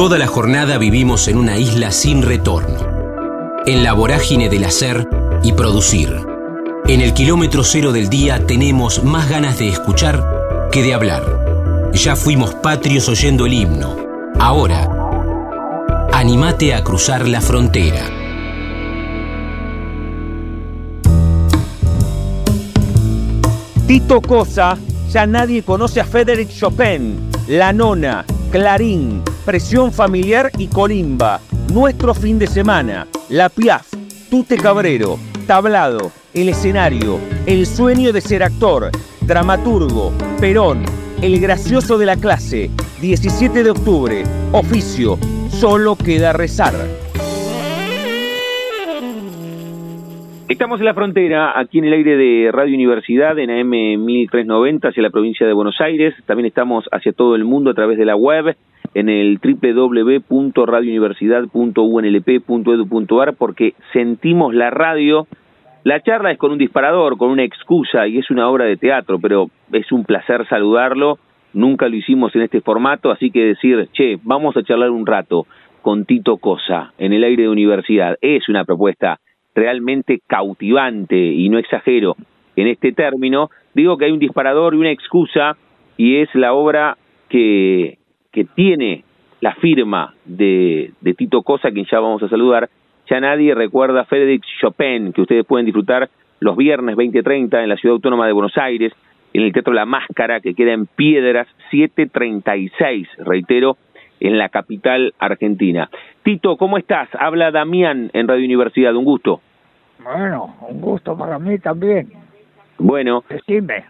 Toda la jornada vivimos en una isla sin retorno, en la vorágine del hacer y producir. En el kilómetro cero del día tenemos más ganas de escuchar que de hablar. Ya fuimos patrios oyendo el himno. Ahora, animate a cruzar la frontera. Tito Cosa, ya nadie conoce a Frédéric Chopin, La Nona, Clarín, Presión Familiar y Colimba. Nuestro fin de semana, La Piaf, Tute Cabrero, Tablado, El Escenario, El Sueño de Ser Actor, Dramaturgo, Perón, El Gracioso de la Clase, 17 de octubre, Oficio, Solo queda rezar. Estamos en la frontera, aquí en el aire de Radio Universidad, en AM 1390, hacia la provincia de Buenos Aires. También estamos hacia todo el mundo a través de la web, en el www.radiouniversidad.unlp.edu.ar, porque sentimos la radio. La charla es con un disparador, con una excusa, y es una obra de teatro, pero es un placer saludarlo. Nunca lo hicimos en este formato, así que decir, che, vamos a charlar un rato con Tito Cosa en el aire de universidad. Es una propuesta realmente cautivante, y no exagero en este término, digo que hay un disparador y una excusa, y es la obra que, que tiene la firma de, de Tito Cosa, quien ya vamos a saludar. Ya nadie recuerda a Frédéric Chopin, que ustedes pueden disfrutar los viernes 20.30 en la Ciudad Autónoma de Buenos Aires, en el Teatro La Máscara, que queda en Piedras 736, reitero, en la capital argentina. Tito, ¿cómo estás? Habla Damián en Radio Universidad, un gusto. Bueno, un gusto para mí también. Bueno, Decime.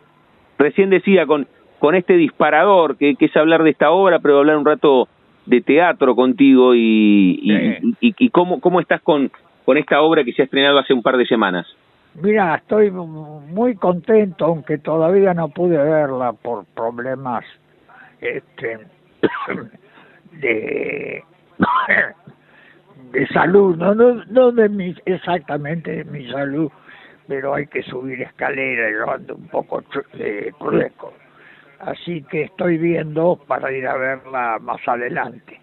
recién decía con, con este disparador, que, que es hablar de esta obra, pero hablar un rato de teatro contigo y, y, Sí. y, y cómo, cómo estás con, con esta obra que se ha estrenado hace un par de semanas. Mira, estoy muy contento, aunque todavía no pude verla por problemas este, de, de salud, no, no, no de mi, exactamente de mi salud, pero hay que subir escalera y yo ando un poco eh, trueco. Así que estoy viendo para ir a verla más adelante.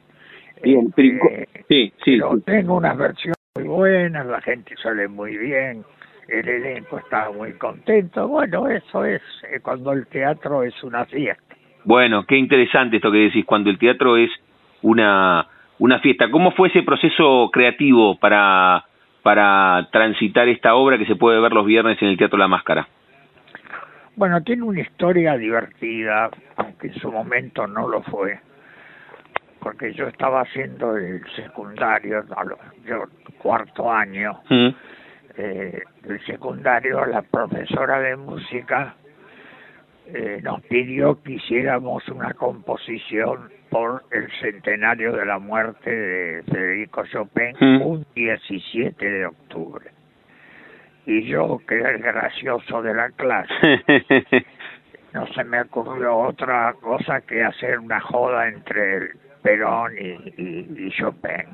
Bien, pero- Eh, sí, sí, pero tengo unas versiones muy buenas, la gente sale muy bien, el elenco está muy contento. Bueno, eso es eh, cuando el teatro es una fiesta. Bueno, qué interesante esto que decís, cuando el teatro es una, una fiesta. ¿Cómo fue ese proceso creativo para, para transitar esta obra que se puede ver los viernes en el Teatro La Máscara? Bueno, tiene una historia divertida, aunque en su momento no lo fue, porque yo estaba haciendo el secundario, a yo cuarto año, ¿Mm? eh, el secundario, la profesora de música eh, nos pidió que hiciéramos una composición por el centenario de la muerte de Federico Chopin, Mm. un 17 de octubre. Y yo, que era el gracioso de la clase, no se me ocurrió otra cosa que hacer una joda entre el Perón y, y- y Chopin.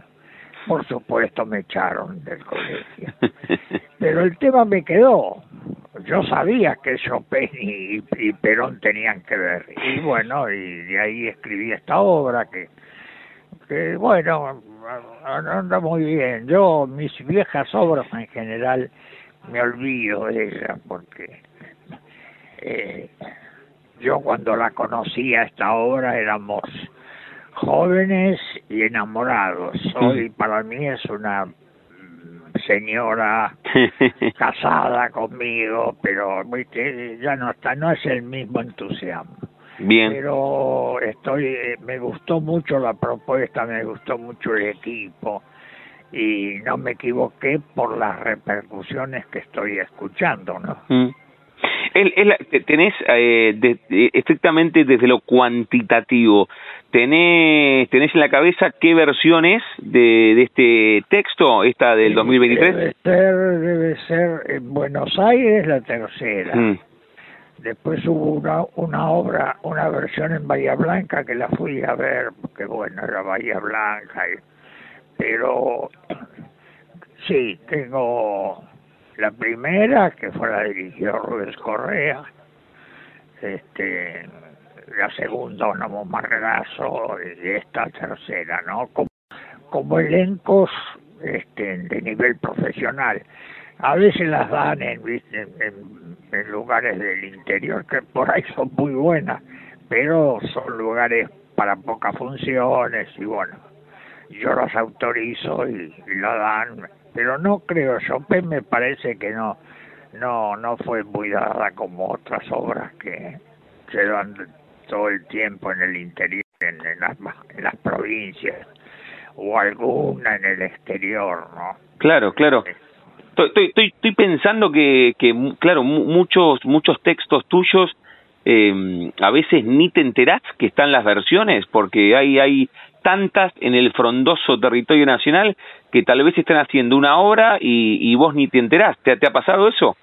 Por supuesto me echaron del colegio. Pero el tema me quedó. Yo sabía que Chopin y, y Perón tenían que ver. Y bueno, y de ahí escribí esta obra que, que bueno, anda muy bien. Yo, mis viejas obras en general, me olvido de ellas porque eh, yo cuando la conocí a esta obra éramos jóvenes y enamorados. Hoy para mí es una señora casada conmigo, pero ¿viste? ya no está, no es el mismo entusiasmo. Bien, Pero estoy, eh, me gustó mucho la propuesta, me gustó mucho el equipo y no me equivoqué por las repercusiones que estoy escuchando, ¿no? Mm. El- el- te- tenés eh, de- de- estrictamente desde lo cuantitativo, tenés, tenés en la cabeza qué versión es de, de este texto, esta del 2023? Debe ser, debe ser en Buenos Aires la tercera. Mm. Después hubo una, una obra, una versión en Bahía Blanca que la fui a ver, porque bueno, era Bahía Blanca. y- pero sí, tengo la primera, que fue la dirigió Rubens Correa. Este, la segunda más Margazo y esta tercera, ¿no? Como, como elencos este, de nivel profesional. A veces las dan en, en, en lugares del interior que por ahí son muy buenas, pero son lugares para pocas funciones y bueno, yo las autorizo y, la dan, pero no creo, Chopin me parece que no, no, no fue muy dada como otras obras que se dan todo el tiempo en el interior, en, las, en las provincias o alguna en el exterior, ¿no? Claro, claro. Estoy, estoy, estoy pensando que, que claro, muchos, muchos textos tuyos eh, a veces ni te enterás que están las versiones, porque hay, hay tantas en el frondoso territorio nacional que tal vez están haciendo una obra y, vos ni te enterás. ¿Te, ha pasado eso?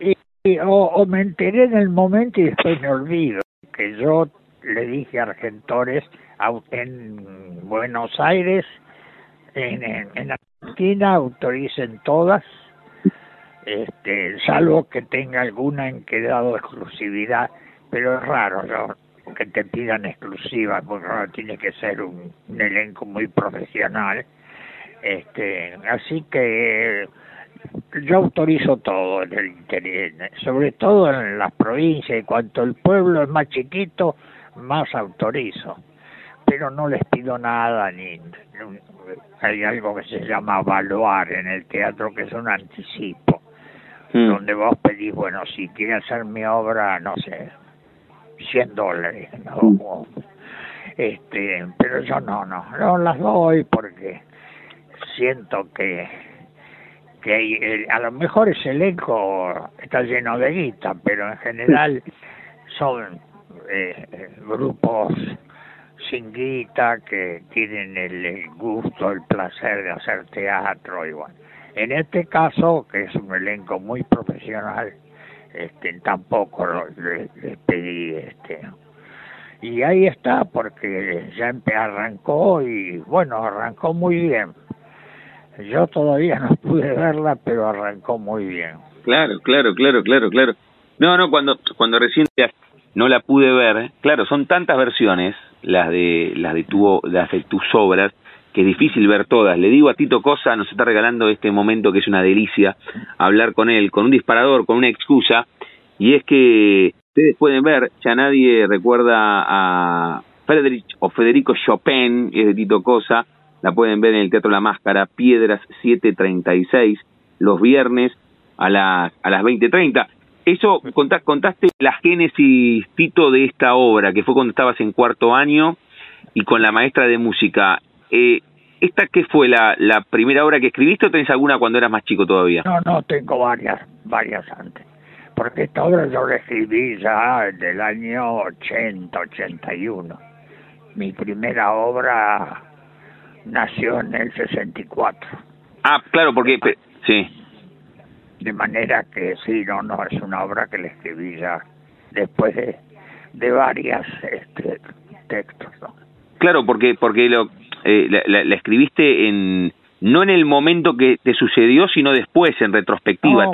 Y, o, me enteré en el momento y después me olvido. Que yo le dije a Argentores en Buenos Aires, en, en, en Argentina, autoricen todas, este, salvo que tenga alguna en que dado exclusividad pero es raro ¿no? Que te pidan exclusiva, porque tiene que ser un, elenco muy profesional. Este, así que yo autorizo todo en el interior, sobre todo en las provincias, y cuanto el pueblo es más chiquito, más autorizo. Pero no les pido nada, ni hay algo que se llama evaluar en el teatro, que es un anticipo, mm. donde vos pedís, bueno, si quiere hacer mi obra, no sé, 100 dólares, ¿no? Este, pero yo no, no, no las doy porque siento que que a lo mejor ese elenco está lleno de guita, pero en general son eh, grupos sin guita que tienen el, gusto, el placer de hacer teatro y bueno. En este caso, que es un elenco muy profesional, este, tampoco les, pedí este y ahí está porque ya arrancó y bueno arrancó muy bien. Yo todavía no pude verla pero arrancó muy bien. Claro claro claro claro claro. No no cuando cuando recién no la pude ver claro son tantas versiones las de las de tu las de tus obras que es difícil ver todas. Le digo a Tito Cosa, nos está regalando este momento que es una delicia hablar con él, con un disparador, con una excusa, y es que ustedes pueden ver, ya nadie recuerda a Frederick o Federico Chopin, es de Tito Cosa, la pueden ver en el Teatro La Máscara, Piedras 736, los viernes a las, a las 20.30. Eso, contaste la génesis, Tito, de esta obra, que fue cuando estabas en cuarto año y con la maestra de música. Eh, ¿Esta qué fue la, la primera obra que escribiste o tenés alguna cuando eras más chico todavía? No, no, tengo varias, varias antes. Porque esta obra yo la escribí ya del año 80, 81. Mi primera obra nació en el 64. Ah, claro, porque... Sí. De manera que sí, no, no, es una obra que la escribí ya después de, de varias este, textos, ¿no? Claro, porque porque lo eh, la, la, escribiste en no en el momento que te sucedió, sino después, en retrospectiva.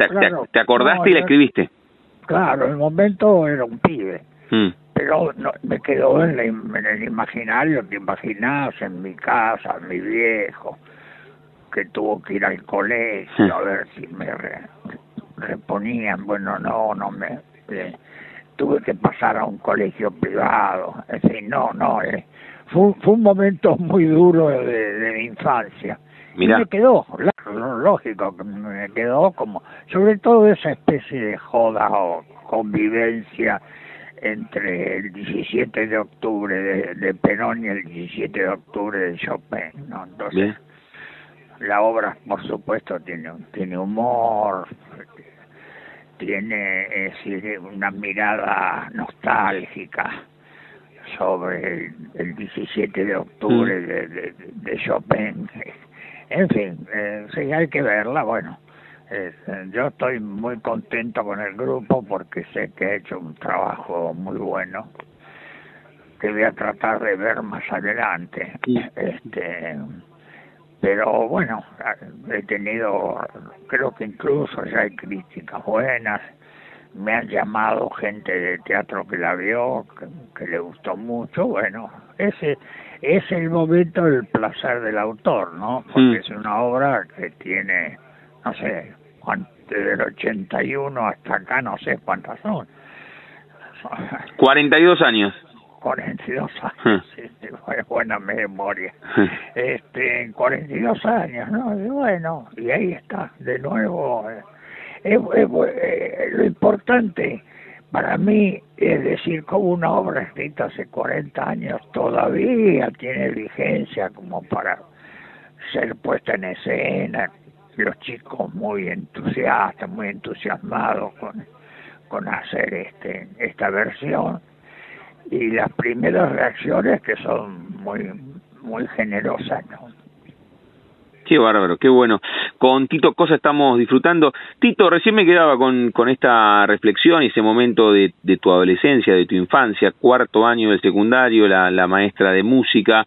te, acordaste y la escribiste? Claro, el momento era un pibe. Mm. Pero no, me quedó en, en, el imaginario que imaginás en mi casa, mi viejo, que tuvo que ir al colegio a ver si me reponían. Bueno, no, no me. Eh, tuve que pasar a un colegio privado. En fin, no, no. Eh, fue, fue un momento muy duro de, mi infancia. Y me quedó, lógico, me quedó como, sobre todo esa especie de joda o convivencia entre el 17 de octubre de, de Perón y el 17 de octubre de Chopin, ¿no? Entonces, la obra, por supuesto, tiene, tiene humor, tiene es decir, una mirada nostálgica sobre el, 17 de octubre mm. de, de, Chopin. En fin, eh, sí, hay que verla, bueno. Eh, yo estoy muy contento con el grupo porque sé que he hecho un trabajo muy bueno que voy a tratar de ver más adelante. Este, pero bueno, he tenido, creo que incluso ya hay críticas buenas me han llamado gente de teatro que la vio, que, le gustó mucho, bueno, ese es el momento del placer del autor, ¿no? Porque mm. es una obra que tiene, no sé, desde el 81 hasta acá, no sé cuántas son. 42 años. 42 años, sí, buena memoria. Este, 42 años, ¿no? Y bueno, y ahí está, de nuevo. Eh, eh, lo importante para mí es decir, como una obra escrita hace 40 años todavía tiene vigencia como para ser puesta en escena, los chicos muy entusiastas, muy entusiasmados con, con hacer este esta versión y las primeras reacciones que son muy muy generosas, ¿no? Qué bárbaro, qué bueno. Con Tito Cosa estamos disfrutando. Tito, recién me quedaba con, con esta reflexión y ese momento de, tu adolescencia, de tu infancia, cuarto año del secundario, la, la maestra de música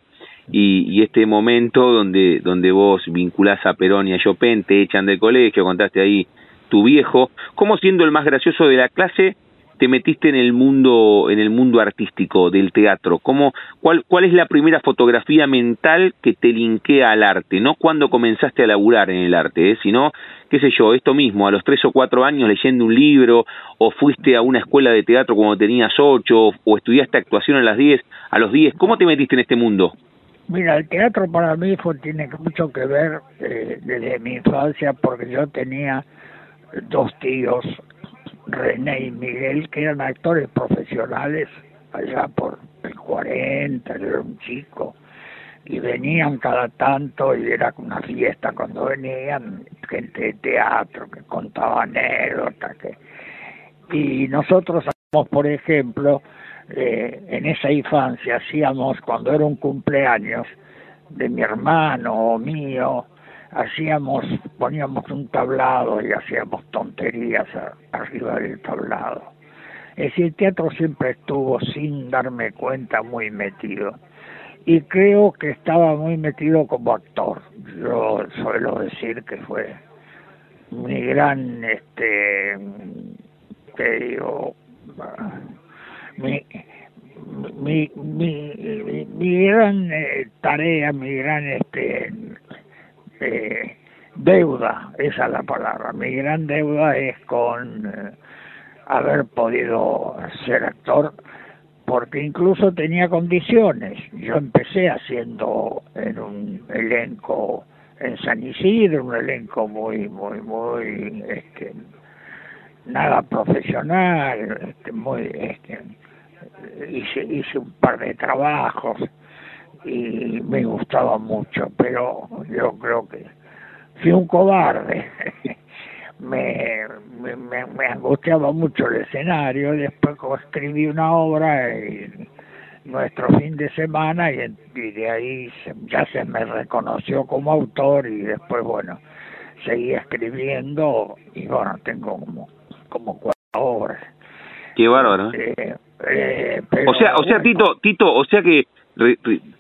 y, este momento donde, donde vos vinculás a Perón y a Chopin, te echan del colegio, contaste ahí tu viejo. ¿Cómo siendo el más gracioso de la clase te metiste en el mundo en el mundo artístico del teatro? ¿Cómo, cuál, ¿Cuál es la primera fotografía mental que te linkea al arte? No cuando comenzaste a laburar en el arte, ¿eh? sino, qué sé yo, esto mismo, a los tres o cuatro años leyendo un libro, o fuiste a una escuela de teatro cuando tenías ocho, o estudiaste actuación a las diez, a los diez, ¿cómo te metiste en este mundo? Mira, el teatro para mí fue, tiene mucho que ver eh, desde mi infancia porque yo tenía dos tíos René y Miguel, que eran actores profesionales allá por el 40, yo era un chico, y venían cada tanto y era una fiesta cuando venían, gente de teatro que contaba anécdotas, que... y nosotros hacíamos, por ejemplo, eh, en esa infancia, hacíamos cuando era un cumpleaños de mi hermano o mío, hacíamos, poníamos un tablado y hacíamos tonterías arriba del tablado. Es decir, el teatro siempre estuvo sin darme cuenta muy metido. Y creo que estaba muy metido como actor. Yo suelo decir que fue mi gran, este, te digo, mi, mi, mi, mi, gran eh, tarea, mi gran este, eh, deuda, esa es la palabra. Mi gran deuda es con eh, haber podido ser actor, porque incluso tenía condiciones. Yo empecé haciendo en un elenco en San Isidro, un elenco muy, muy, muy, este, nada profesional, este, muy, este, hice, hice un par de trabajos y me gustaba mucho, pero yo creo que fui un cobarde. me, me, me, angustiaba mucho el escenario, después escribí una obra y nuestro fin de semana y, de ahí ya se me reconoció como autor y después bueno seguí escribiendo y bueno tengo como como cuatro obras qué bárbaro eh, eh, o sea o sea Tito Tito o sea que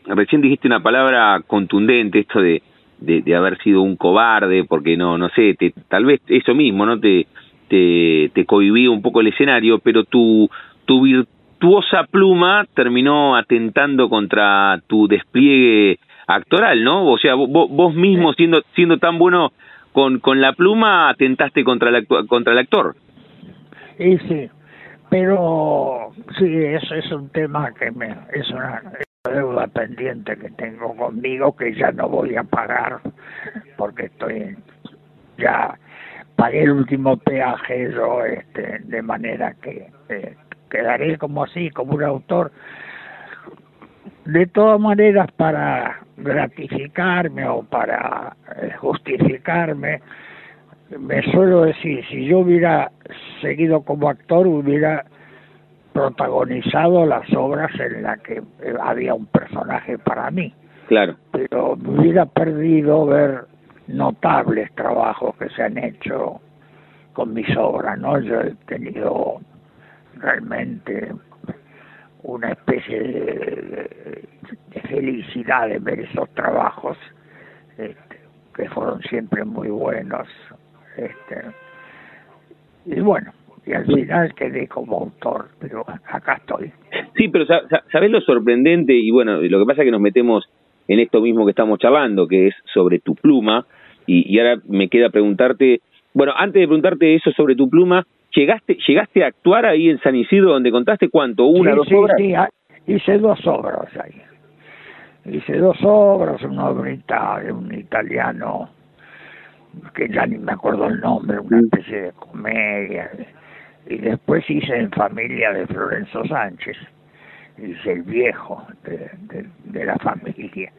recién dijiste una palabra contundente, esto de, de, haber sido un cobarde, porque no, no sé, te, tal vez eso mismo, ¿no? Te, te, te cohibía un poco el escenario, pero tu, tu virtuosa pluma terminó atentando contra tu despliegue actoral, ¿no? O sea, vos, vos mismo siendo, siendo tan bueno con, con la pluma, atentaste contra, la, contra el actor. Sí, sí, pero sí, eso es un tema que me, es una, deuda pendiente que tengo conmigo que ya no voy a pagar porque estoy ya pagué el último peaje yo este de manera que eh, quedaré como así como un autor. De todas maneras para gratificarme o para eh, justificarme me suelo decir si yo hubiera seguido como actor hubiera protagonizado las obras en las que eh, había un personaje para mí. Claro. Pero me hubiera perdido ver notables trabajos que se han hecho con mis obras, ¿no? Yo he tenido realmente una especie de, felicidad de ver esos trabajos este, que fueron siempre muy buenos. Este, y bueno, y al final quedé como autor, pero acá estoy. Sí, pero ¿sabés lo sorprendente? Y bueno, lo que pasa es que nos metemos en esto mismo que estamos charlando, que es sobre tu pluma, y, y ahora me queda preguntarte, bueno, antes de preguntarte eso sobre tu pluma, ¿llegaste llegaste a actuar ahí en San Isidro donde contaste cuánto? ¿Una, dos obras? Sí, ah, hice dos obras ahí. Hice dos obras, una obrita de un italiano que ya ni me acuerdo el nombre, una mm. especie de comedia y después hice en familia de Florenzo Sánchez, hice el viejo de, de, la familia,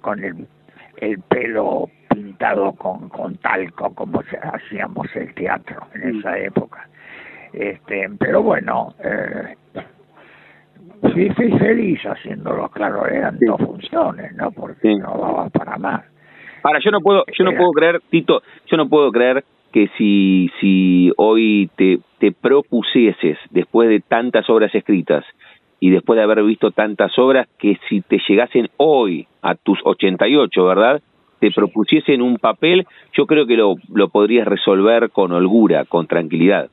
con el, el pelo pintado con, con talco como hacíamos el teatro en mm. esa época. Este, pero bueno, eh, fui, feliz haciéndolo, claro, eran dos funciones, ¿no? Porque no daba para más. Ahora yo no puedo, yo no puedo creer, Tito, yo no puedo creer que si, si hoy te, te propusieses, después de tantas obras escritas y después de haber visto tantas obras, que si te llegasen hoy a tus 88, ¿verdad? Te propusiesen un papel, yo creo que lo, lo podrías resolver con holgura, con tranquilidad.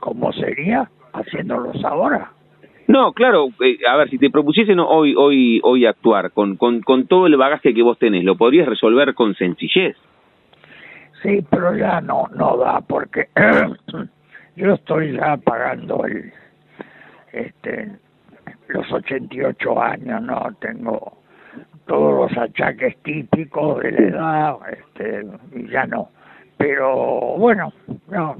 ¿Cómo sería haciéndolos ahora? No, claro, eh, a ver, si te propusiesen hoy hoy hoy actuar con, con, con todo el bagaje que vos tenés, ¿lo podrías resolver con sencillez? Sí, pero ya no, no da, porque yo estoy ya pagando el, este, los 88 años, ¿no? Tengo todos los achaques típicos de la edad, este, y ya no. Pero bueno, no,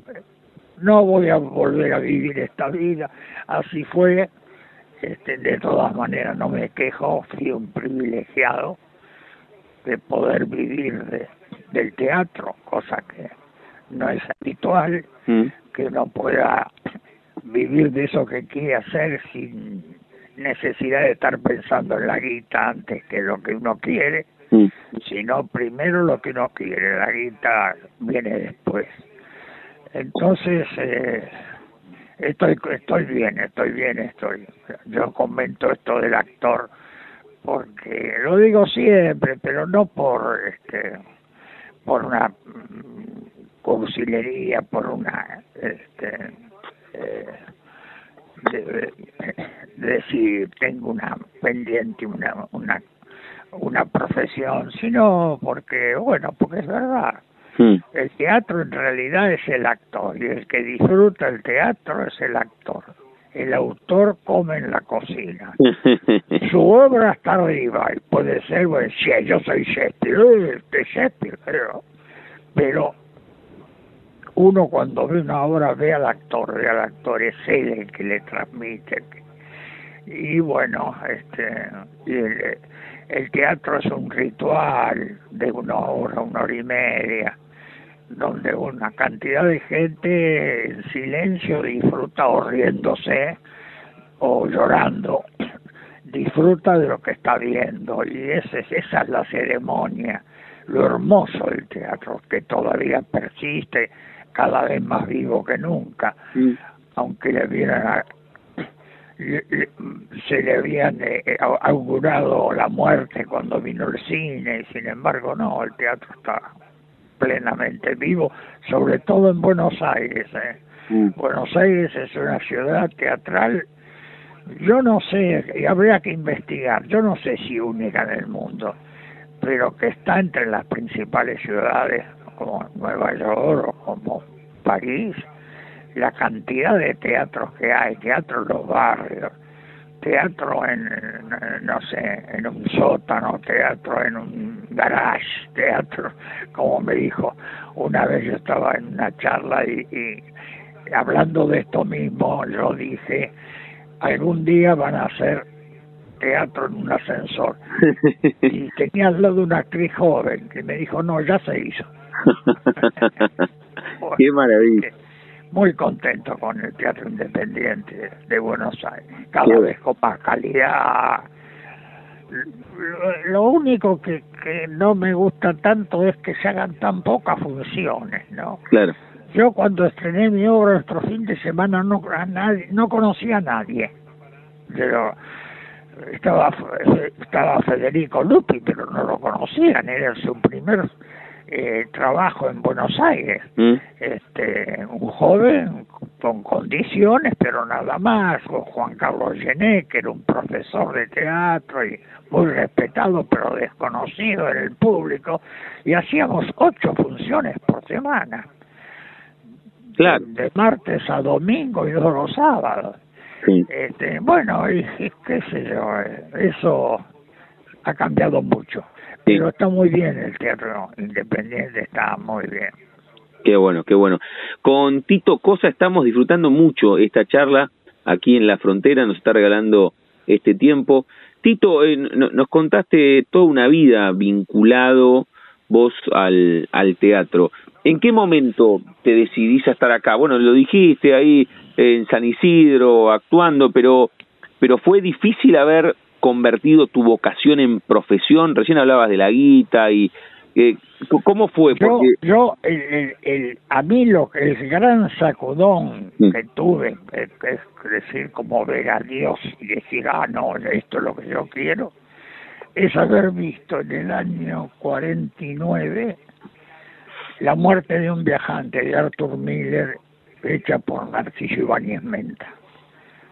no voy a volver a vivir esta vida, así fue, este, de todas maneras no me quejo, fui un privilegiado de poder vivir de, del teatro, cosa que no es habitual, mm. que uno pueda vivir de eso que quiere hacer sin necesidad de estar pensando en la guita antes que lo que uno quiere, mm. sino primero lo que uno quiere, la guita viene después. Entonces, eh, estoy, estoy bien, estoy bien, estoy. Yo comento esto del actor porque lo digo siempre, pero no por este por una mm, cursilería, por una este eh, de, decir tengo una pendiente, una una una profesión, sino porque bueno, porque es verdad Hmm. El teatro en realidad es el actor y el que disfruta el teatro es el actor. El autor come en la cocina. Su obra está arriba y puede ser, bueno, si yo soy Shakespeare, este Shakespeare, pero, pero uno cuando ve una obra ve al actor, ve al actor, es él el que le transmite. Y bueno, este, y el, el teatro es un ritual de una hora, una hora y media donde una cantidad de gente en silencio disfruta o riéndose o llorando, disfruta de lo que está viendo. Y esa es, esa es la ceremonia, lo hermoso del teatro que todavía persiste cada vez más vivo que nunca, aunque le vieran se le habían eh, augurado la muerte cuando vino el cine, y sin embargo no, el teatro está plenamente vivo, sobre todo en Buenos Aires. ¿eh? Mm. Buenos Aires es una ciudad teatral, yo no sé, y habría que investigar, yo no sé si única en el mundo, pero que está entre las principales ciudades como Nueva York o como París, la cantidad de teatros que hay, teatros en los barrios, teatro en, no sé, en un sótano, teatro en un garage, teatro, como me dijo, una vez yo estaba en una charla y, y hablando de esto mismo, yo dije, algún día van a hacer teatro en un ascensor. Y tenía al lado una actriz joven que me dijo, no, ya se hizo. Qué maravilla muy contento con el Teatro Independiente de Buenos Aires, cada vez con más calidad. Lo único que, que no me gusta tanto es que se hagan tan pocas funciones, ¿no? Claro. Yo cuando estrené mi obra nuestro fin de semana no a nadie, no conocía a nadie. Pero estaba estaba Federico Lupi, pero no lo conocían, era su primer eh, trabajo en Buenos Aires. Mm. Este, un joven con condiciones, pero nada más, con Juan Carlos Gené, que era un profesor de teatro y muy respetado, pero desconocido en el público, y hacíamos ocho funciones por semana. Claro. De martes a domingo y dos los sábados. Este, bueno, y, qué sé yo, eso ha cambiado mucho. Pero está muy bien el teatro independiente, está muy bien. Qué bueno, qué bueno. Con Tito Cosa estamos disfrutando mucho esta charla aquí en la frontera, nos está regalando este tiempo. Tito, eh, nos contaste toda una vida vinculado vos al, al teatro. ¿En qué momento te decidís a estar acá? Bueno, lo dijiste ahí en San Isidro actuando, pero, pero fue difícil haber convertido tu vocación en profesión. Recién hablabas de la guita y eh, ¿cómo fue? Yo, yo el, el, a mí lo el gran sacudón mm. que tuve, es, decir, como ver a Dios y decir, ah, no, esto es lo que yo quiero, es haber visto en el año 49 la muerte de un viajante de Arthur Miller hecha por Narciso Ibáñez Menta.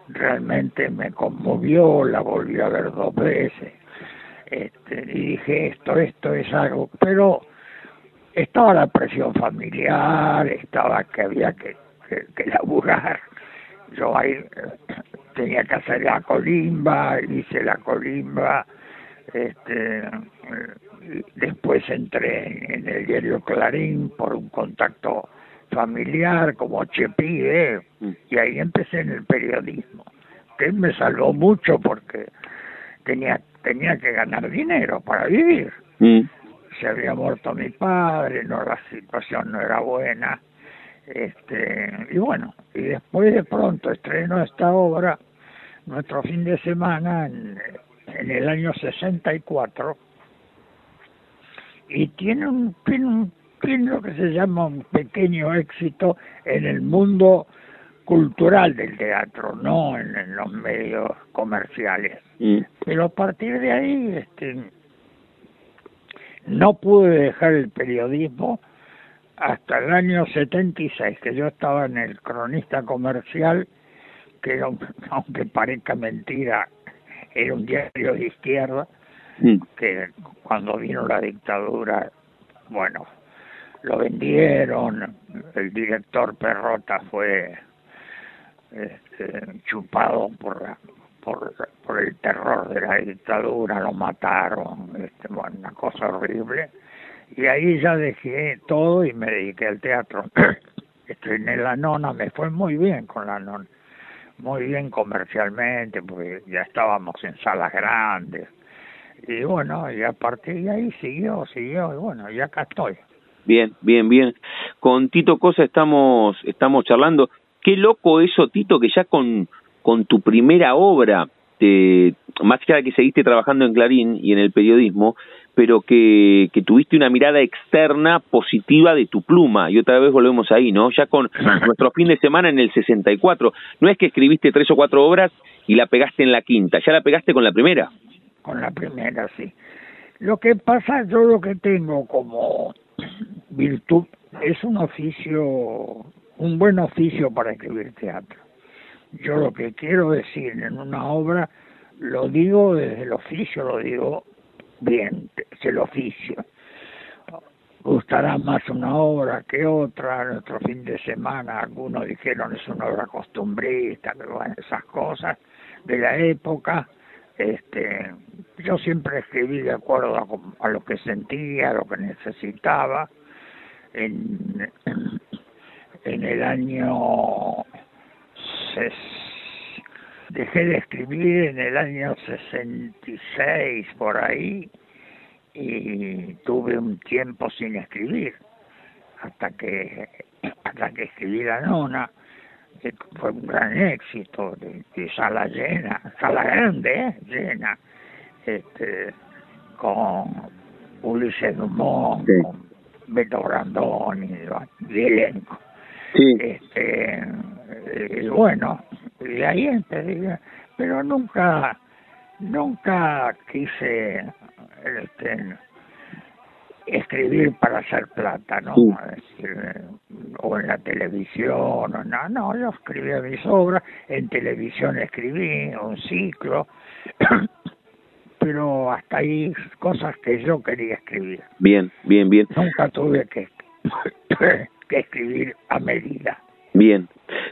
Realmente me conmovió, la volví a ver dos veces. Este, y dije, esto, esto es algo, pero estaba la presión familiar, estaba que había que, que, laburar. Yo ahí eh, tenía que hacer la colimba, hice la colimba, este, después entré en el diario Clarín por un contacto familiar como Chepide mm. y ahí empecé en el periodismo que me salvó mucho porque tenía tenía que ganar dinero para vivir mm. se había muerto mi padre no la situación no era buena este y bueno y después de pronto estreno esta obra nuestro fin de semana en, en el año 64 y tiene un, tiene un lo que se llama un pequeño éxito en el mundo cultural del teatro, no en, los medios comerciales. Mm. Pero a partir de ahí, este, no pude dejar el periodismo hasta el año 76, que yo estaba en el cronista comercial, que aunque parezca mentira, era un diario de izquierda, mm. que cuando vino la dictadura, bueno, lo vendieron, el director Perrota fue este, chupado por, por, por el terror de la dictadura, lo mataron, este, bueno, una cosa horrible. Y ahí ya dejé todo y me dediqué al teatro. Estrené la nona, me fue muy bien con la nona, muy bien comercialmente, porque ya estábamos en salas grandes. Y bueno, y a partir de ahí siguió, siguió, y bueno, y acá estoy. Bien, bien, bien. Con Tito Cosa estamos, estamos charlando. Qué loco eso, Tito, que ya con, con tu primera obra, te, más de que seguiste trabajando en Clarín y en el periodismo, pero que, que tuviste una mirada externa positiva de tu pluma. Y otra vez volvemos ahí, ¿no? Ya con nuestro fin de semana en el 64. No es que escribiste tres o cuatro obras y la pegaste en la quinta, ya la pegaste con la primera. Con la primera, sí. Lo que pasa, yo lo que tengo como virtud es un oficio, un buen oficio para escribir teatro. Yo lo que quiero decir en una obra lo digo desde el oficio, lo digo bien, es el oficio. Gustará más una obra que otra, nuestro fin de semana, algunos dijeron es una obra costumbrista, esas cosas de la época, este, yo siempre escribí de acuerdo a, lo que sentía, a lo que necesitaba, en, en el año dejé de escribir en el año 66 por ahí y tuve un tiempo sin escribir hasta que hasta que escribí la nona que fue un gran éxito de, sala llena sala grande ¿eh? llena este con Ulises Dumont con Beto Brandón y, elenco. Este, y bueno, y ahí empecé, pero nunca, nunca quise este, escribir para hacer plata, ¿no? o en la televisión, o no, no, yo escribía mis obras, en televisión escribí un ciclo, pero hasta ahí cosas que yo quería escribir. Bien, bien, bien. Nunca tuve que, que escribir a medida. Bien.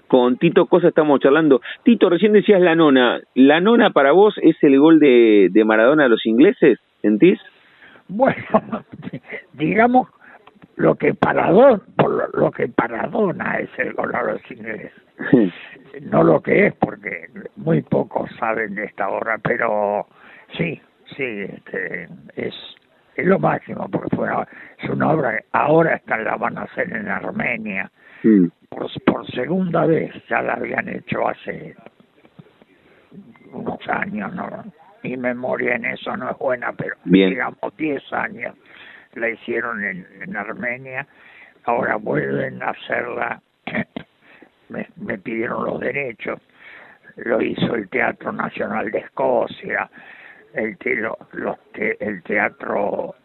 Con Tito Cosa estamos charlando. Tito, recién decías la nona. ¿La nona para vos es el gol de, de Maradona a los ingleses? ¿Sentís? Bueno, digamos lo que Paradona, por lo, que Paradona es el gol a los ingleses. No lo que es, porque muy pocos saben de esta obra, pero sí, sí, este, es, es lo máximo, porque fue es una obra que ahora está, la van a hacer en Armenia. Por, por segunda vez, ya la habían hecho hace unos años, ¿no? Mi memoria en eso no es buena, pero digamos 10 años la hicieron en, en Armenia, ahora vuelven a hacerla, me, me pidieron los derechos, lo hizo el Teatro Nacional de Escocia, el, los, el Teatro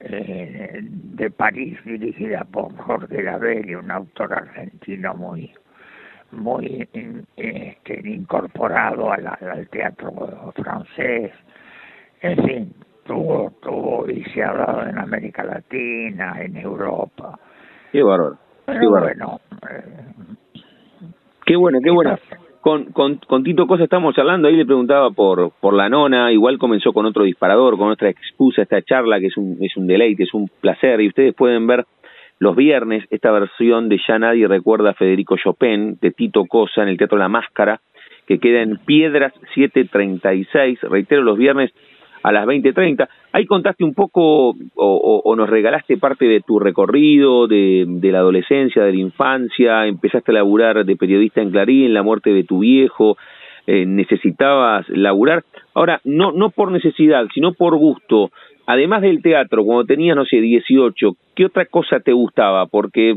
eh, de París dirigida por Jorge Gavelli, un autor argentino muy muy este, incorporado al, al teatro francés, en fin, tuvo, tuvo y se ha hablado en América Latina, en Europa. Qué bárbaro. qué bueno. Eh, qué bueno, qué bueno. Con, con, con Tito Cosa estamos charlando, ahí le preguntaba por, por la nona, igual comenzó con otro disparador, con otra excusa esta charla que es un, es un deleite, es un placer, y ustedes pueden ver los viernes esta versión de Ya nadie recuerda a Federico Chopin, de Tito Cosa, en el Teatro La Máscara, que queda en Piedras 736, reitero, los viernes a las 20.30. Ahí contaste un poco o, nos regalaste parte de tu recorrido, de, de, la adolescencia, de la infancia, empezaste a laburar de periodista en Clarín, la muerte de tu viejo, eh, necesitabas laburar. Ahora, no, no por necesidad, sino por gusto además del teatro, cuando tenías, no sé, 18, ¿qué otra cosa te gustaba? Porque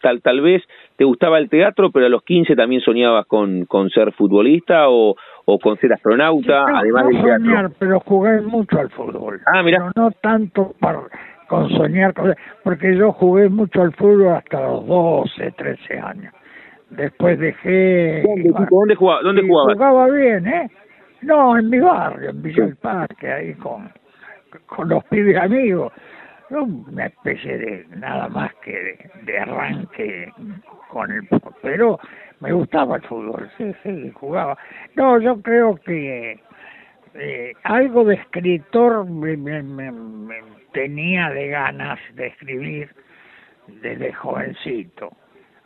tal, tal vez te gustaba el teatro, pero a los 15 también soñabas con, con ser futbolista o, o con ser astronauta, además del teatro. soñar, pero jugué mucho al fútbol. Ah, mira. no tanto para, con soñar, porque yo jugué mucho al fútbol hasta los 12, 13 años. Después dejé... ¿Dónde, ¿dónde jugaba? ¿Dónde jugabas? Jugaba bien, ¿eh? No, en mi barrio, en Villa del Parque, ahí con con los pibes amigos. Una especie de nada más que de, arranque con el pero me gustaba el fútbol, sí, sí, jugaba. No, yo creo que eh, algo de escritor me, tenía de ganas de escribir desde jovencito,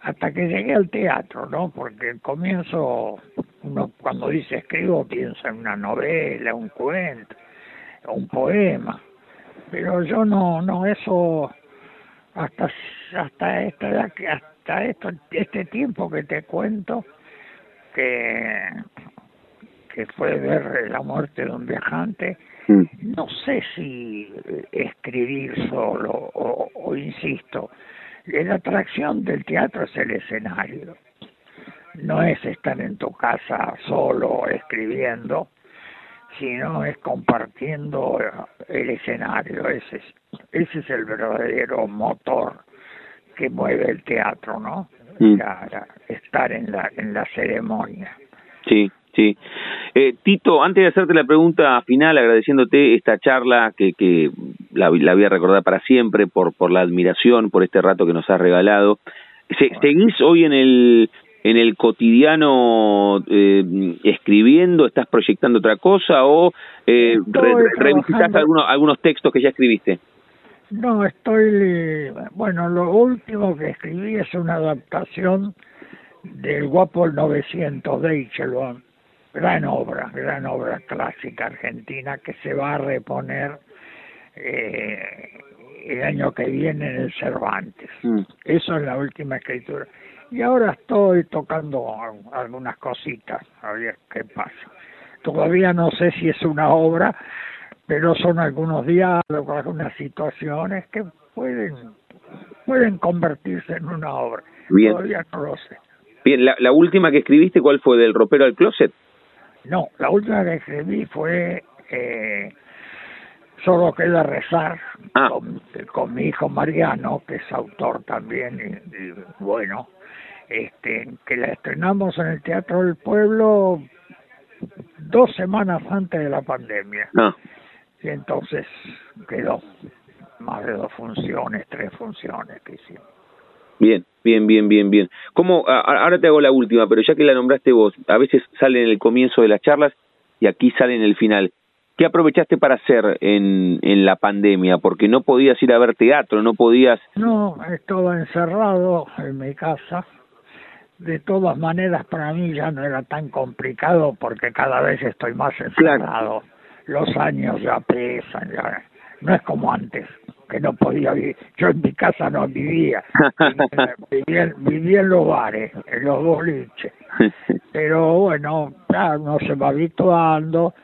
hasta que llegué al teatro, ¿no? Porque el comienzo, uno cuando dice escribo piensa en una novela, un cuento, un poema, pero yo no, no, eso hasta hasta esta hasta esto este tiempo que te cuento que que fue ver la muerte de un viajante mm. no sé si escribir solo o, o insisto la atracción del teatro es el escenario no es estar en tu casa solo escribiendo sino es compartiendo el escenario. Ese es, ese es el verdadero motor que mueve el teatro, ¿no? Mm. estar en la, en la ceremonia. Sí, sí. Eh, Tito, antes de hacerte la pregunta final, agradeciéndote esta charla que, que la, la voy a recordar para siempre por, por la admiración, por este rato que nos has regalado. ¿Seguís hoy en el en el cotidiano eh, escribiendo, estás proyectando otra cosa o eh, algunos, algunos textos que ya escribiste? No, estoy, bueno, lo último que escribí es una adaptación del Guapo el 900 de Ichelon, gran obra, gran obra clásica argentina que se va a reponer eh, el año que viene en el Cervantes. Mm. Eso es la última escritura y ahora estoy tocando algunas cositas, a ver qué pasa. Todavía no sé si es una obra, pero son algunos diálogos, algunas situaciones que pueden pueden convertirse en una obra. Bien. Todavía no lo sé. Bien, la, la última que escribiste, ¿cuál fue? ¿Del ropero al closet? No, la última que escribí fue eh, Solo queda rezar Ah. con, con mi hijo Mariano, que es autor también, y, y bueno, este, que la estrenamos en el Teatro del Pueblo dos semanas antes de la pandemia. Ah, Y entonces quedó más de dos funciones, tres funciones que hicimos. bien, bien, bien, bien, bien. ¿Cómo, ahora te hago la última, pero ya que la nombraste vos, a veces sale en el comienzo de las charlas y aquí sale en el final. ¿Qué aprovechaste para hacer en, en la pandemia? Porque no podías ir a ver teatro, no podías... No, estaba encerrado en mi casa. De todas maneras, para mí ya no era tan complicado porque cada vez estoy más encerrado. Los años ya pesan, ya no es como antes, que no podía vivir. Yo en mi casa no vivía, vivía, vivía en los bares, en los boliches. Pero bueno, ya no se va habituando.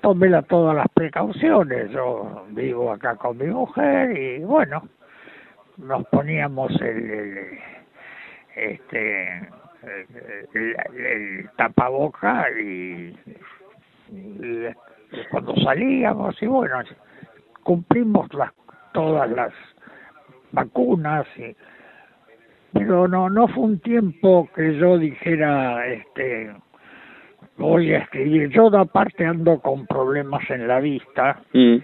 Tomé todas las precauciones. Yo vivo acá con mi mujer y bueno, nos poníamos el, el este el, el- el tapaboca y, y cuando salíamos y bueno cumplimos las todas las vacunas y pero no no fue un tiempo que yo dijera este voy a escribir. Yo de aparte ando con problemas en la vista. Mm,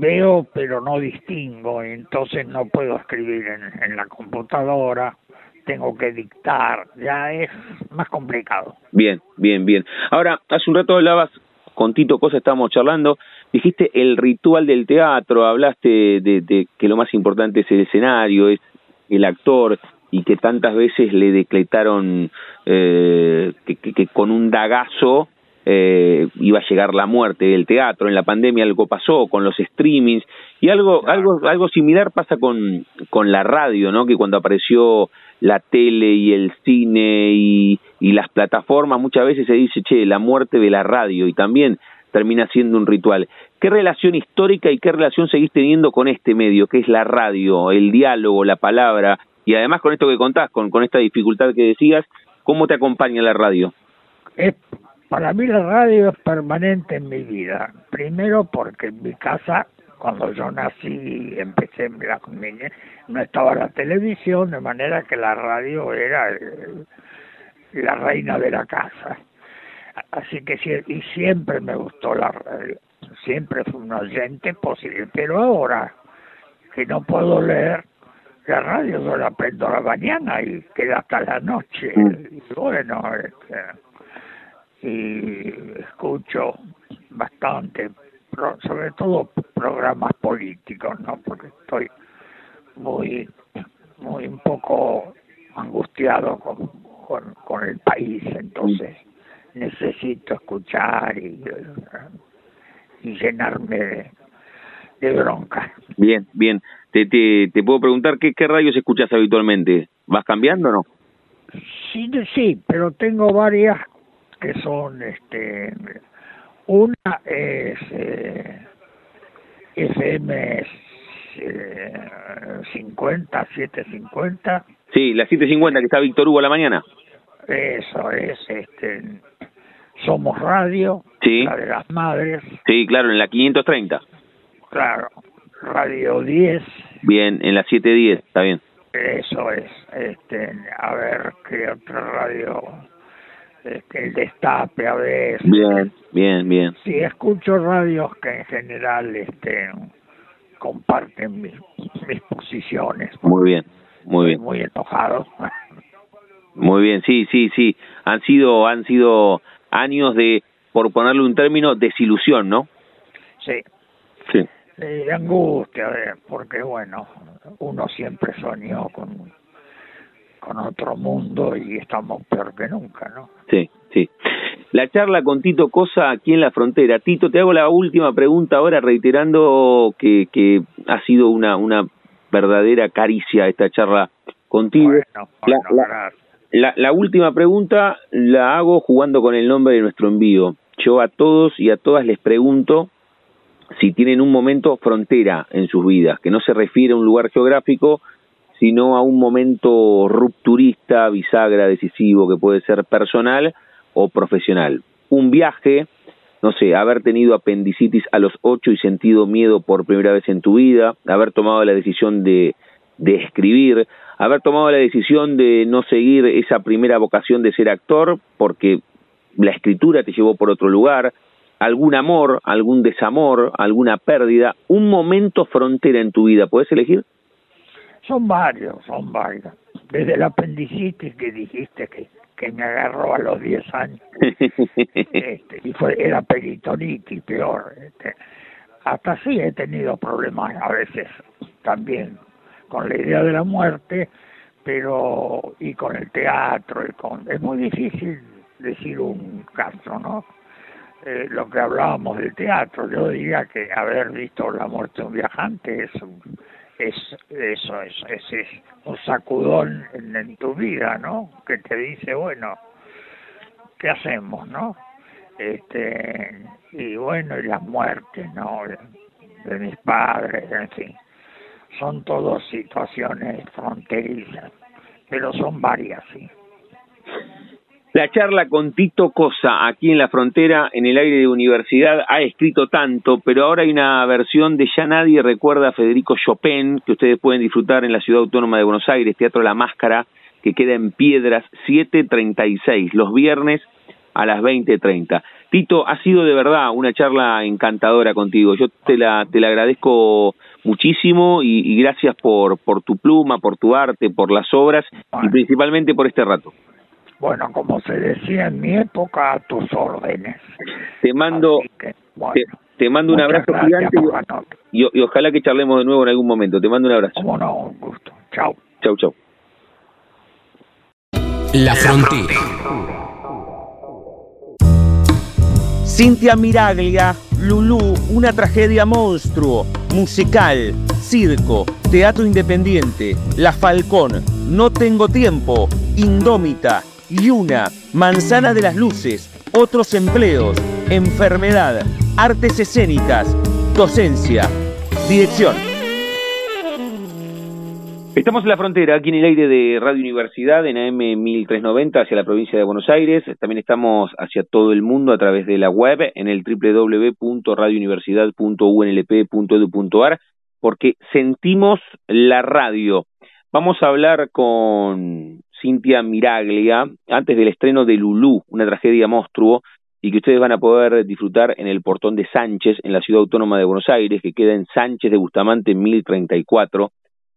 veo pero no distingo. Entonces no puedo escribir en, en la computadora. Tengo que dictar. Ya es más complicado. Bien, bien, bien. Ahora, hace un rato hablabas con Tito Cosa, estábamos charlando, dijiste el ritual del teatro, hablaste de, de que lo más importante es el escenario, es el actor, y que tantas veces le decretaron eh, que, que- que con un dagazo eh, iba a llegar la muerte del teatro. En la pandemia algo pasó con los streamings y algo algo algo similar pasa con con la radio, ¿no? Que cuando apareció la tele y el cine y, y las plataformas muchas veces se dice, "Che, la muerte de la radio" y también termina siendo un ritual. ¿Qué relación histórica y qué relación seguís teniendo con este medio, que es la radio, el diálogo, la palabra? Y además con esto que contás, con, con esta dificultad que decías, ¿cómo te acompaña la radio? es para mí la radio es permanente en mi vida. Primero porque en mi casa, cuando yo nací, empecé en la no estaba la televisión, de manera que la radio era el- la reina de la casa. Así que y siempre me gustó la siempre fui un oyente posible, pero ahora que no puedo leer, la radio yo la prendo a la mañana y queda hasta la noche. Y bueno, este, y escucho bastante, pro- sobre todo programas políticos, ¿no? Porque estoy muy, muy un poco angustiado con, con, con el país, entonces necesito escuchar y, y llenarme de, de bronca. Bien, bien. Te, te, te puedo preguntar qué, qué radios escuchas habitualmente. ¿Vas cambiando o no? Sí, sí, pero tengo varias que son, este, una es eh, FM eh, 50, 750, Sí, la 750 que está Víctor Hugo a la mañana. eso es, este, Somos Radio, Sí. la de las madres, Sí, claro, en la 530. Claro, Radio 10, Bien, en la 710, está bien. Eso es, este, a ver qué otra radio, este, el destape a veces. Bien, bien, bien. Sí, escucho radios que en general, este, comparten mis, mis posiciones. Muy bien, muy bien. Muy enojado. Muy bien, sí, sí, sí. Han sido, han sido años de, por ponerle un término, desilusión, ¿no? sí, Sí. De angustia, porque bueno, uno siempre soñó con, con otro mundo y estamos peor que nunca, ¿no? Sí, sí. La charla con Tito Cosa aquí en la frontera. Tito, te hago la última pregunta ahora reiterando que, que ha sido una, una verdadera caricia esta charla contigo. Bueno, La- bueno, la- gracias. La, la última pregunta la hago jugando con el nombre de nuestro envío. Yo a todos y a todas les pregunto si tienen un momento frontera en sus vidas, que no se refiere a un lugar geográfico, sino a un momento rupturista, bisagra, decisivo, que puede ser personal o profesional. Un viaje no sé, haber tenido apendicitis a los ocho y sentido miedo por primera vez en tu vida, haber tomado la decisión de, de escribir, haber tomado la decisión de no seguir esa primera vocación de ser actor porque la escritura te llevó por otro lugar, algún amor, algún desamor, alguna pérdida, un momento frontera en tu vida, ¿puedes elegir? Son varios, son varios. Desde el apendicitis que dijiste que, que me agarró a los 10 años, este, y fue, era peritonitis, peor. Este, hasta sí he tenido problemas a veces también con la idea de la muerte, pero y con el teatro, y con, es muy difícil decir un caso, ¿no? Eh, lo que hablábamos del teatro, yo diría que haber visto la muerte de un viajante es es eso es, es, un sacudón en, tu vida, ¿no? Que te dice, bueno, ¿qué hacemos, no? Este, y bueno, y las muertes, ¿no? De, mis padres, en fin. Son todas situaciones fronterizas, pero son varias, sí. La charla con Tito Cosa aquí en la frontera, en el aire de universidad, ha escrito tanto, pero ahora hay una versión de Ya nadie recuerda a Federico Chopin, que ustedes pueden disfrutar en la Ciudad Autónoma de Buenos Aires, Teatro La Máscara, que queda en Piedras 736, los viernes a las 20.30. Tito, ha sido de verdad una charla encantadora contigo. Yo te la, te la agradezco muchísimo y, y gracias por, por tu pluma, por tu arte, por las obras y principalmente por este rato. Bueno, como se decía en mi época, a tus órdenes. Te mando, te, mando un abrazo gigante y, y, ojalá que charlemos de nuevo en algún momento. Te mando un abrazo. Como no, un gusto. Chao. Chau, chau. La frontera. Cintia Miraglia, Lulú, una tragedia monstruo, musical, circo, teatro independiente, La Falcón, No tengo tiempo, Indómita, Yuna, Manzana de las Luces, otros empleos, enfermedad, artes escénicas, docencia, dirección. Estamos en la frontera, aquí en el aire de Radio Universidad, en AM 1390, hacia la provincia de Buenos Aires. También estamos hacia todo el mundo a través de la web, en el www.radiouniversidad.unlp.edu.ar, porque sentimos la radio. Vamos a hablar con Cintia Miraglia, antes del estreno de Lulú, una tragedia monstruo, y que ustedes van a poder disfrutar en el portón de Sánchez, en la ciudad autónoma de Buenos Aires, que queda en Sánchez de Bustamante 1034.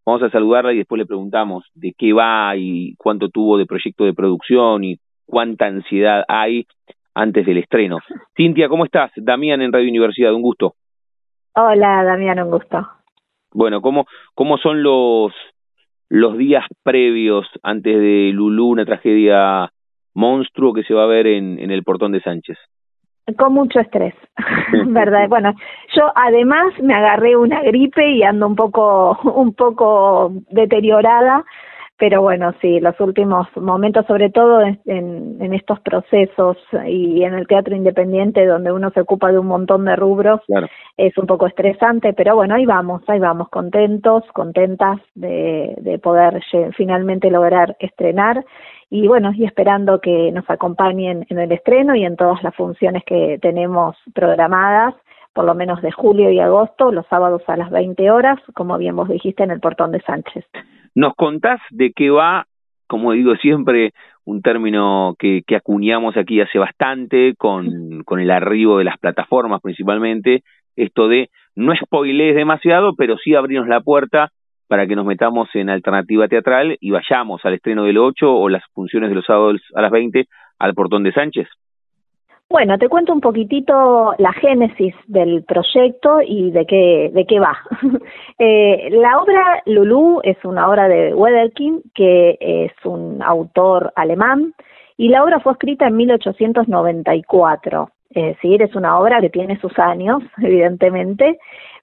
Vamos a saludarla y después le preguntamos de qué va y cuánto tuvo de proyecto de producción y cuánta ansiedad hay antes del estreno. Cintia, ¿cómo estás? Damián en Radio Universidad, un gusto. Hola, Damián, un gusto. Bueno, ¿cómo, cómo son los los días previos antes de Lulú, una tragedia monstruo que se va a ver en, en el portón de Sánchez? Con mucho estrés, ¿verdad? Bueno, yo además me agarré una gripe y ando un poco, un poco deteriorada pero bueno, sí, los últimos momentos, sobre todo en, en, estos procesos y en el teatro independiente donde uno se ocupa de un montón de rubros, es un poco estresante, pero bueno, ahí vamos, ahí vamos, contentos, contentas de, de poder finalmente lograr estrenar y bueno, y esperando que nos acompañen en el estreno y en todas las funciones que tenemos programadas por lo menos de julio y agosto, los sábados a las 20 horas, como bien vos dijiste, en el portón de Sánchez. ¿Nos contás de qué va, como digo siempre, un término que, que acuñamos aquí hace bastante, con, con el arribo de las plataformas principalmente, esto de no spoilees demasiado, pero sí abrirnos la puerta para que nos metamos en alternativa teatral y vayamos al estreno del 8 o las funciones de los sábados a las 20 al portón de Sánchez? Bueno, te cuento un poquitito la génesis del proyecto y de qué, de qué va. eh, la obra Lulú es una obra de Wederkin, que es un autor alemán, y la obra fue escrita en 1894. Es decir, es una obra que tiene sus años, evidentemente,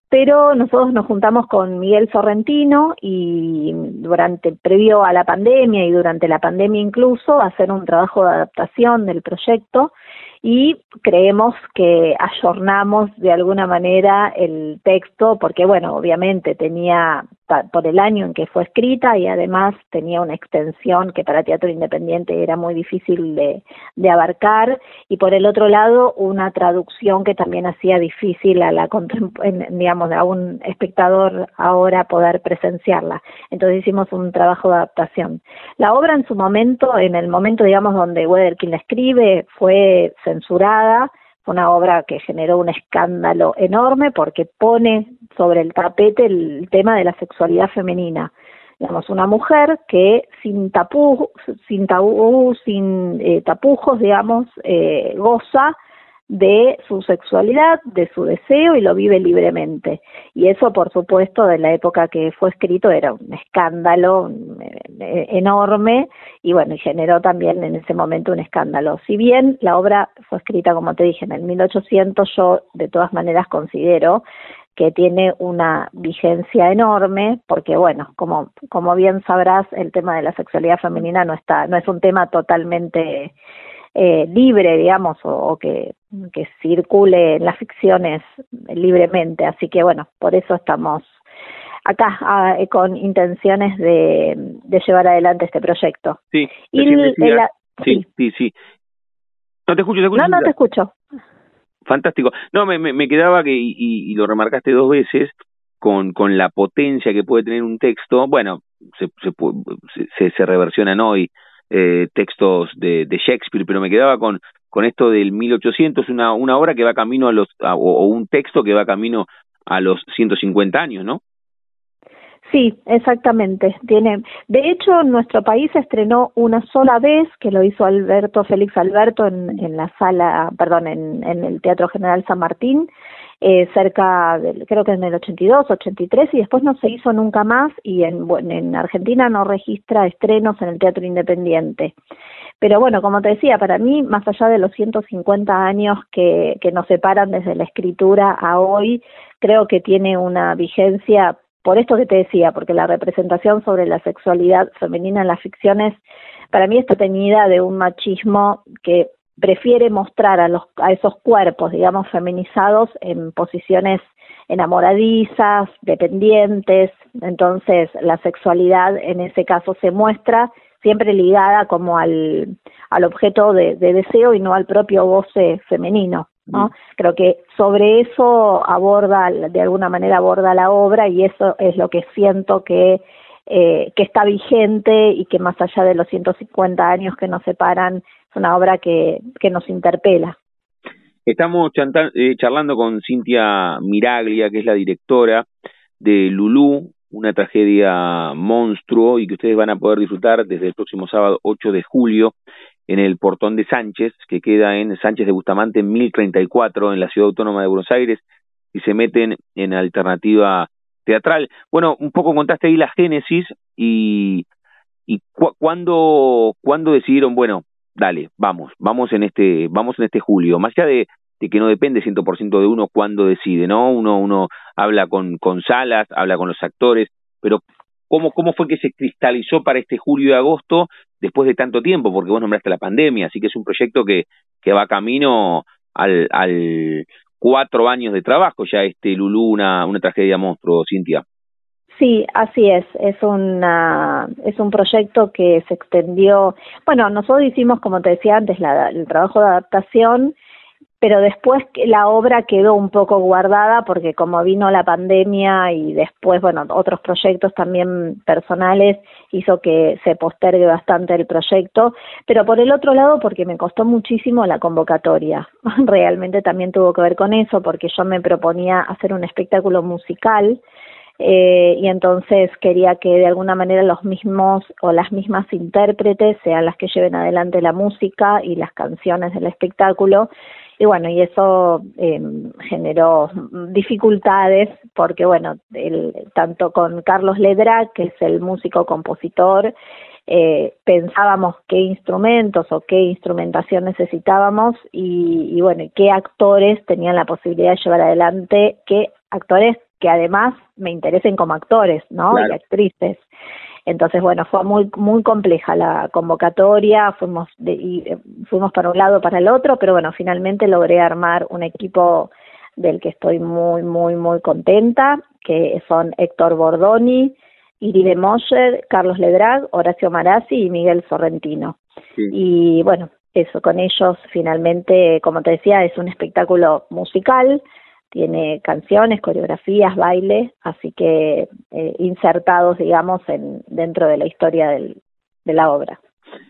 pero nosotros nos juntamos con Miguel Sorrentino y durante previo a la pandemia y durante la pandemia incluso a hacer un trabajo de adaptación del proyecto y creemos que ayornamos de alguna manera el texto porque bueno obviamente tenía por el año en que fue escrita y además tenía una extensión que para teatro independiente era muy difícil de, de abarcar y por el otro lado una traducción que también hacía difícil a la digamos a un espectador ahora poder presenciarla. Entonces hicimos un trabajo de adaptación. La obra en su momento en el momento digamos donde Wederkin la escribe fue censurada una obra que generó un escándalo enorme porque pone sobre el tapete el tema de la sexualidad femenina. Digamos, una mujer que sin tapujos, sin tabú, sin eh, tapujos, digamos, eh, goza de su sexualidad, de su deseo y lo vive libremente. Y eso, por supuesto, de la época que fue escrito era un escándalo eh, enorme y bueno, y generó también en ese momento un escándalo. Si bien la obra fue escrita, como te dije, en el 1800, yo de todas maneras considero que tiene una vigencia enorme porque bueno como como bien sabrás el tema de la sexualidad femenina no está no es un tema totalmente eh, libre, digamos, o, que, que circule en las ficciones libremente. Así que bueno, por eso estamos acá ah, con intenciones de, de, llevar adelante este proyecto. Sí, y sí, sí, sí, No te escucho, te escucho. No, no te escucho. Fantástico. No, me, me, quedaba que, y, y, lo remarcaste dos veces, con, con la potencia que puede tener un texto, bueno, se, se, se, se reversionan hoy eh, textos de, de, Shakespeare, pero me quedaba con, con esto del 1800, una, una obra que va camino a los, o, un texto que va camino a los 150 años, ¿no? Sí, exactamente. Tiene, de hecho, nuestro país estrenó una sola vez, que lo hizo Alberto Félix Alberto en, en la sala, perdón, en, el Teatro General San Martín, eh, cerca, del, creo que en el 82, 83, y después no se hizo nunca más, y en, bueno, en Argentina no registra estrenos en el teatro independiente. Pero bueno, como te decía, para mí, más allá de los 150 años que, que nos separan desde la escritura a hoy, creo que tiene una vigencia por esto que te decía, porque la representación sobre la sexualidad femenina en las ficciones para mí está teñida de un machismo que prefiere mostrar a, los, a esos cuerpos, digamos, feminizados en posiciones enamoradizas, dependientes, entonces la sexualidad en ese caso se muestra siempre ligada como al, al objeto de, deseo y no al propio goce femenino. ¿no? Creo que sobre eso aborda, de alguna manera aborda la obra y eso es lo que siento que, eh, que está vigente y que más allá de los 150 años que nos separan una obra que, que nos interpela. Estamos eh, charlando con Cintia Miraglia, que es la directora de Lulú, una tragedia monstruo y que ustedes van a poder disfrutar desde el próximo sábado 8 de julio en el Portón de Sánchez, que queda en Sánchez de Bustamante 1034 en la Ciudad Autónoma de Buenos Aires y se meten en alternativa teatral. Bueno, un poco contaste ahí la génesis y, y cu cuándo, cuándo decidieron, bueno, dale, vamos, vamos en este, vamos en este julio, más allá de, de que no depende 100% de uno cuando decide, ¿no? Uno, uno habla con, con salas, habla con los actores, pero ¿cómo, ¿cómo fue que se cristalizó para este julio y agosto después de tanto tiempo? Porque vos nombraste la pandemia, así que es un proyecto que, que va camino al, al cuatro años de trabajo ya este Lulú, una, una tragedia monstruo, Cintia. Sí, así es. Es una es un proyecto que se extendió. Bueno, nosotros hicimos, como te decía antes, la, el trabajo de adaptación, pero después la obra quedó un poco guardada porque como vino la pandemia y después, bueno, otros proyectos también personales hizo que se postergue bastante el proyecto, pero por el otro lado porque me costó muchísimo la convocatoria. Realmente también tuvo que ver con eso porque yo me proponía hacer un espectáculo musical eh, y entonces quería que de alguna manera los mismos o las mismas intérpretes sean las que lleven adelante la música y las canciones del espectáculo y bueno y eso eh, generó dificultades porque bueno el, tanto con Carlos Ledra que es el músico compositor eh, pensábamos qué instrumentos o qué instrumentación necesitábamos y, y bueno, qué actores tenían la posibilidad de llevar adelante, qué actores que además me interesen como actores, ¿no? Y actrices. Entonces, bueno, fue muy muy compleja la convocatoria, fuimos de, y, eh, fuimos para un lado para el otro, pero bueno, finalmente logré armar un equipo del que estoy muy muy muy contenta, que son Héctor Bordoni, Iride Mosher, Carlos Ledrag, Horacio Marazzi y Miguel Sorrentino. Y bueno, eso, con ellos finalmente, como te decía, es un espectáculo musical, tiene canciones, coreografías, baile, así que eh, insertados, digamos, en, dentro de la historia del, de la obra.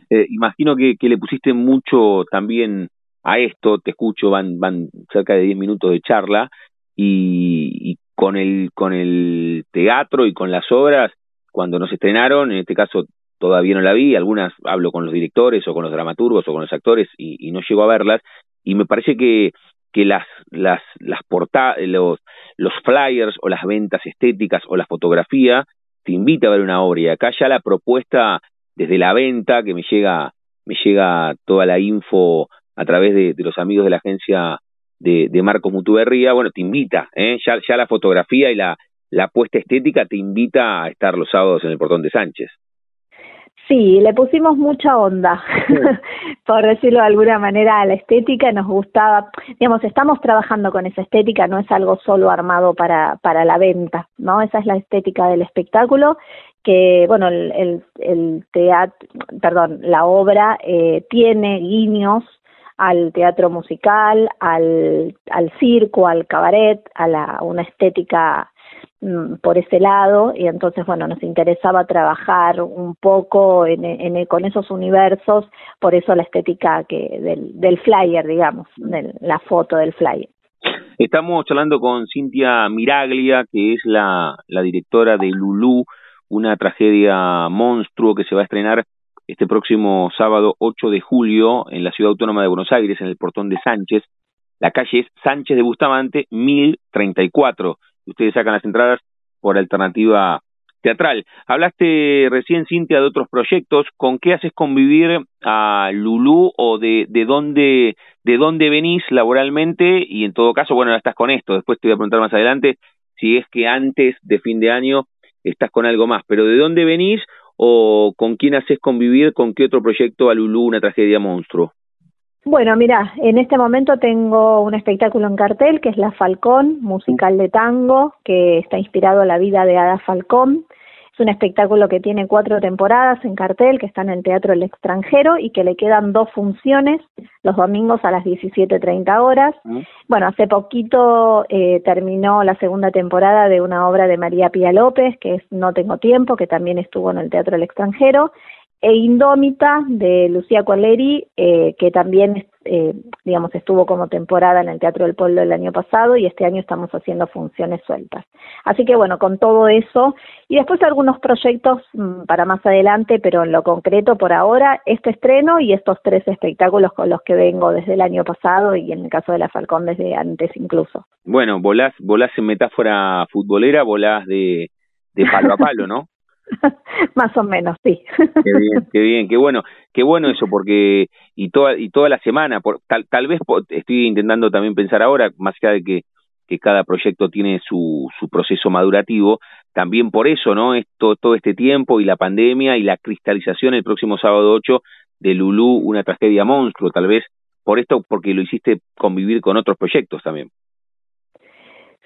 Eh, imagino que, que le pusiste mucho también a esto, te escucho, van, van cerca de 10 minutos de charla, y, con el, con el teatro y con las obras, cuando nos estrenaron, en este caso todavía no la vi, algunas hablo con los directores o con los dramaturgos o con los actores y, y no llego a verlas, y me parece que, que las, las, las portadas, los, los flyers o las ventas estéticas o la fotografía te invita a ver una obra, y acá ya la propuesta desde la venta, que me llega, me llega toda la info a través de, los amigos de la agencia de, de Marcos Mutuberría, bueno, te invita, ¿eh? ya, ya la fotografía y la, la apuesta estética te invita a estar los sábados en el portón de Sánchez. Sí, le pusimos mucha onda, por decirlo de alguna manera, a la estética. Nos gustaba, digamos, estamos trabajando con esa estética, no es algo solo armado para, para la venta, ¿no? Esa es la estética del espectáculo que, bueno, el, el, el teatro, perdón, la obra eh, tiene guiños al teatro musical, al, al circo, al cabaret, a la, una estética mm, por ese lado. Y entonces bueno nos interesaba trabajar un poco en, en, con esos universos por eso la estética que del, del flyer digamos la foto del flyer. Estamos charlando con Cintia Miraglia que es la, la directora de Lulú una tragedia monstruo que se va a estrenar este próximo sábado 8 de julio en la Ciudad Autónoma de Buenos Aires, en el portón de Sánchez. La calle es Sánchez de Bustamante, 1034. Ustedes sacan las entradas por alternativa teatral. Hablaste recién, Cintia, de otros proyectos. ¿Con qué haces convivir a Lulú o de, de, dónde, de dónde venís laboralmente? Y en todo caso, bueno, ya estás con esto. Después te voy a preguntar más adelante si es que antes de fin de año estás con algo más, pero ¿de dónde venís o con quién haces convivir, con qué otro proyecto a una tragedia monstruo? Bueno, mira, en este momento tengo un espectáculo en cartel que es La Falcón, musical de tango, que está inspirado en la vida de Ada Falcón. Es un espectáculo que tiene cuatro temporadas en cartel, que está en el Teatro El Extranjero y que le quedan dos funciones los domingos a las 17.30 horas. Mm. Bueno, hace poquito eh, terminó la segunda temporada de una obra de María Pía López, que es No Tengo Tiempo, que también estuvo en el Teatro El Extranjero e Indómita de Lucía Coleri, eh, que también, eh, digamos, estuvo como temporada en el Teatro del Pueblo el año pasado y este año estamos haciendo funciones sueltas. Así que bueno, con todo eso y después algunos proyectos mm, para más adelante, pero en lo concreto por ahora, este estreno y estos tres espectáculos con los que vengo desde el año pasado y en el caso de la Falcón desde antes incluso. Bueno, volás, volás en metáfora futbolera, volás de, de palo a palo, ¿no? Más o menos, sí. Qué bien, qué bien, qué bueno, qué bueno eso, porque y toda y toda la semana, por, tal tal vez estoy intentando también pensar ahora, más allá de que que cada proyecto tiene su su proceso madurativo, también por eso, ¿no? Esto todo este tiempo y la pandemia y la cristalización el próximo sábado 8 de Lulú, una tragedia monstruo, tal vez por esto porque lo hiciste convivir con otros proyectos también.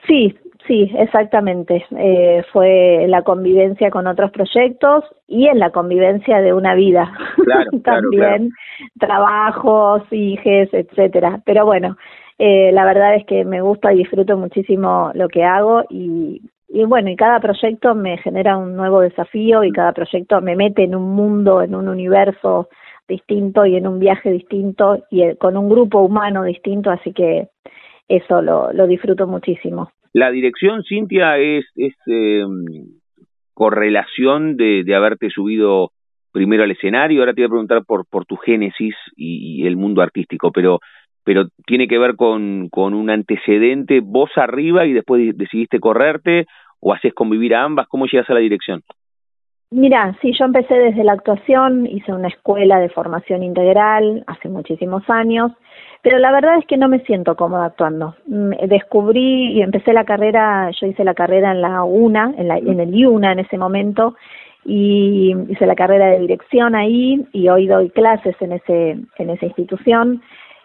Sí, sí, exactamente. Eh, fue la convivencia con otros proyectos y en la convivencia de una vida. Claro, También trabajos, hijes, etcétera. Pero bueno, eh, la verdad es que me gusta y disfruto muchísimo lo que hago y, y bueno, y cada proyecto me genera un nuevo desafío y cada proyecto me mete en un mundo, en un universo distinto y en un viaje distinto y eh, con un grupo humano distinto, así que eso lo, lo disfruto muchísimo. La dirección, Cintia, es, es eh, correlación de, de haberte subido primero al escenario. Ahora te voy a preguntar por, por tu génesis y, el mundo artístico, pero, pero tiene que ver con, con un antecedente, vos arriba y después decidiste correrte o haces convivir a ambas. ¿Cómo llegas a la dirección? Mira, sí, yo empecé desde la actuación, hice una escuela de formación integral hace muchísimos años, pero la verdad es que no me siento cómoda actuando. Mm, descubrí y empecé la carrera, yo hice la carrera en la UNA, en, la, en el IUNA en ese momento, y hice la carrera de dirección ahí y hoy doy clases en ese en esa institución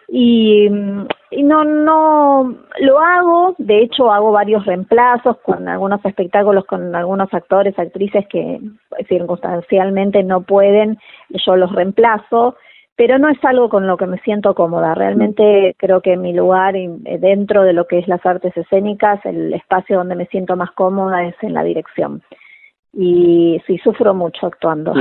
y, no no lo hago de hecho hago varios reemplazos con algunos espectáculos con algunos actores actrices que circunstancialmente no pueden yo los reemplazo pero no es algo con lo que me siento cómoda realmente creo que mi lugar dentro de lo que es las artes escénicas el espacio donde me siento más cómoda es en la dirección y sí sufro mucho actuando.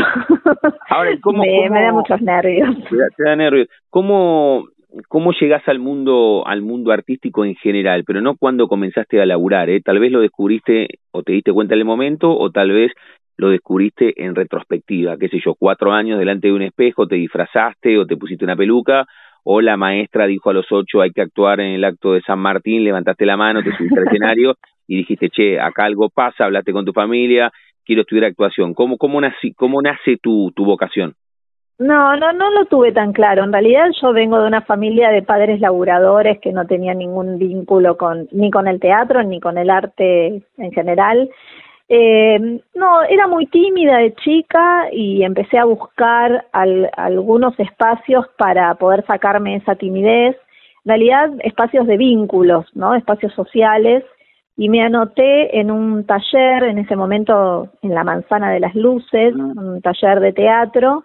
Ahora, ¿cómo, me, da muchos nervios. Te da, nervios. ¿Cómo, cómo llegás al mundo al mundo artístico en general, pero no cuando comenzaste a laburar, ¿eh? Tal vez lo descubriste o te diste cuenta en el momento o tal vez lo descubriste en retrospectiva, qué sé yo, cuatro años delante de un espejo, te disfrazaste o te pusiste una peluca o la maestra dijo a los ocho hay que actuar en el acto de San Martín, levantaste la mano, te subiste al escenario y dijiste, che, acá algo pasa, hablaste con tu familia, quiero estudiar actuación. ¿Cómo, cómo, nace, cómo nace tu, tu vocación? No, no, no lo tuve tan claro. En realidad yo vengo de una familia de padres laburadores que no tenían ningún vínculo con ni con el teatro ni con el arte en general. Eh, no, era muy tímida de chica y empecé a buscar algunos espacios para poder sacarme esa timidez. En realidad, espacios de vínculos, ¿no? Espacios sociales y me anoté en un taller, en ese momento en la Manzana de las Luces, un taller de teatro,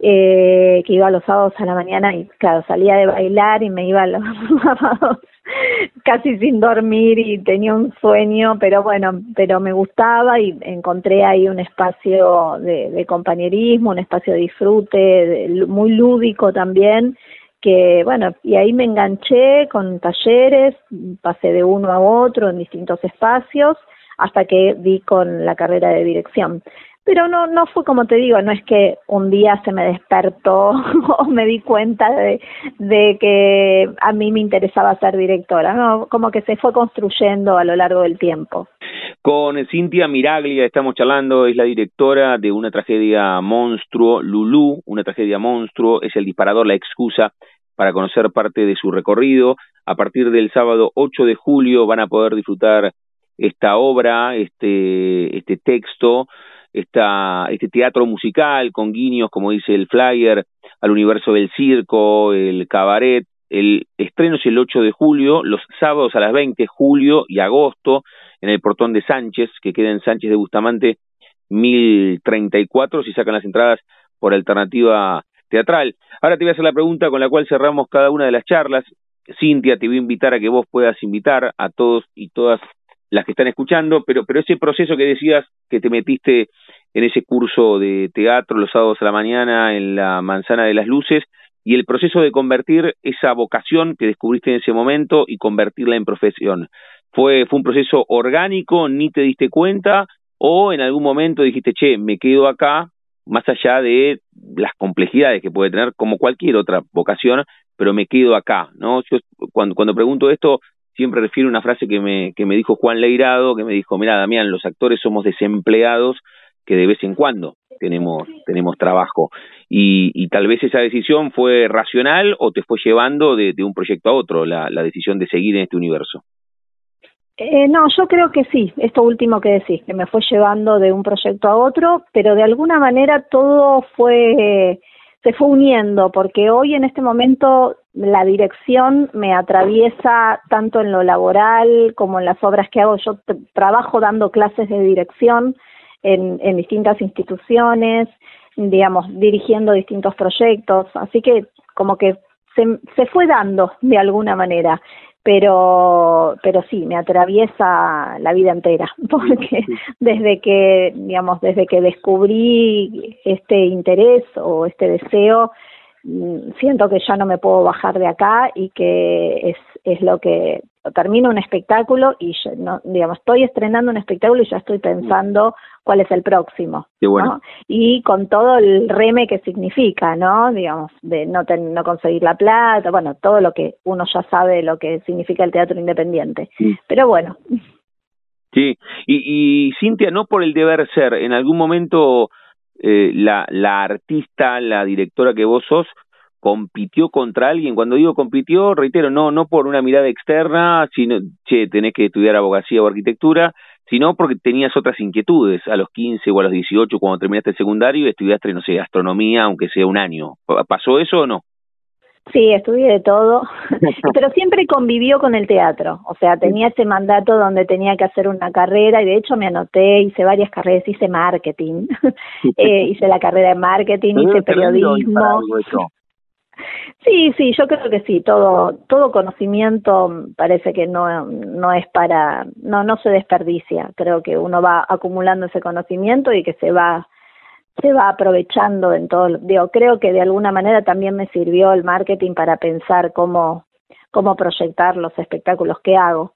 eh, que iba los sábados a la mañana y claro, salía de bailar y me iba los sábados casi sin dormir y tenía un sueño, pero bueno, pero me gustaba y encontré ahí un espacio de, de compañerismo, un espacio de disfrute, muy lúdico también, que bueno, y ahí me enganché con talleres, pasé de uno a otro en distintos espacios hasta que di con la carrera de dirección. Pero no no fue como te digo, no es que un día se me despertó o me di cuenta de, que a mí me interesaba ser directora, no, como que se fue construyendo a lo largo del tiempo. Con Cintia Miraglia estamos charlando, es la directora de una tragedia monstruo, Lulú, una tragedia monstruo, es el disparador, la excusa para conocer parte de su recorrido. A partir del sábado 8 de julio van a poder disfrutar esta obra, este, este texto, esta, este teatro musical con guiños, como dice el flyer, al universo del circo, el cabaret. El estreno es el 8 de julio, los sábados a las 20, julio y agosto, en el portón de Sánchez, que queda en Sánchez de Bustamante 1034, si sacan las entradas por alternativa teatral. Ahora te voy a hacer la pregunta con la cual cerramos cada una de las charlas. Cintia, te voy a invitar a que vos puedas invitar a todos y todas las que están escuchando, pero, pero ese proceso que decías que te metiste en ese curso de teatro los sábados a la mañana en la Manzana de las Luces y el proceso de convertir esa vocación que descubriste en ese momento y convertirla en profesión. ¿Fue, fue un proceso orgánico, ni te diste cuenta o en algún momento dijiste, che, me quedo acá más allá de las complejidades que puede tener como cualquier otra vocación, pero me quedo acá, ¿no? Yo cuando, cuando pregunto esto siempre refiero a una frase que me, que me dijo Juan Leirado, que me dijo, mira Damián, los actores somos desempleados que de vez en cuando tenemos, tenemos trabajo. Y, y tal vez esa decisión fue racional o te fue llevando de, de un proyecto a otro, la, la decisión de seguir en este universo. Eh, no, yo creo que sí, esto último que decís, que me fue llevando de un proyecto a otro, pero de alguna manera todo fue, se fue uniendo, porque hoy en este momento la dirección me atraviesa tanto en lo laboral como en las obras que hago. Yo trabajo dando clases de dirección en, en distintas instituciones, digamos, dirigiendo distintos proyectos, así que como que se, se fue dando de alguna manera pero pero sí me atraviesa la vida entera porque desde que digamos desde que descubrí este interés o este deseo siento que ya no me puedo bajar de acá y que es es lo que termino un espectáculo y no, digamos estoy estrenando un espectáculo y ya estoy pensando cuál es el próximo y con todo el reme que significa no digamos de no no conseguir la plata bueno todo lo que uno ya sabe lo que significa el teatro independiente. Pero bueno. Sí. Y, y Cintia no por el deber ser en algún momento eh, la la artista la directora que vos sos compitió contra alguien. Cuando digo compitió, reitero, no, no por una mirada externa, sino, che, tenés que estudiar abogacía o arquitectura, sino porque tenías otras inquietudes a los 15 o a los 18 cuando terminaste el secundario y estudiaste, no sé, astronomía, aunque sea un año. ¿Pasó eso o no? Sí, estudié de todo, pero siempre convivió con el teatro. O sea, tenía ese mandato donde tenía que hacer una carrera y de hecho me anoté, hice varias carreras, hice marketing, eh, hice la carrera de marketing, hice periodismo. Sí, sí, yo creo que sí, todo todo conocimiento parece que no no es para no no se desperdicia, creo que uno va acumulando ese conocimiento y que se va se va aprovechando en todo, digo, creo que de alguna manera también me sirvió el marketing para pensar cómo, cómo proyectar los espectáculos que hago.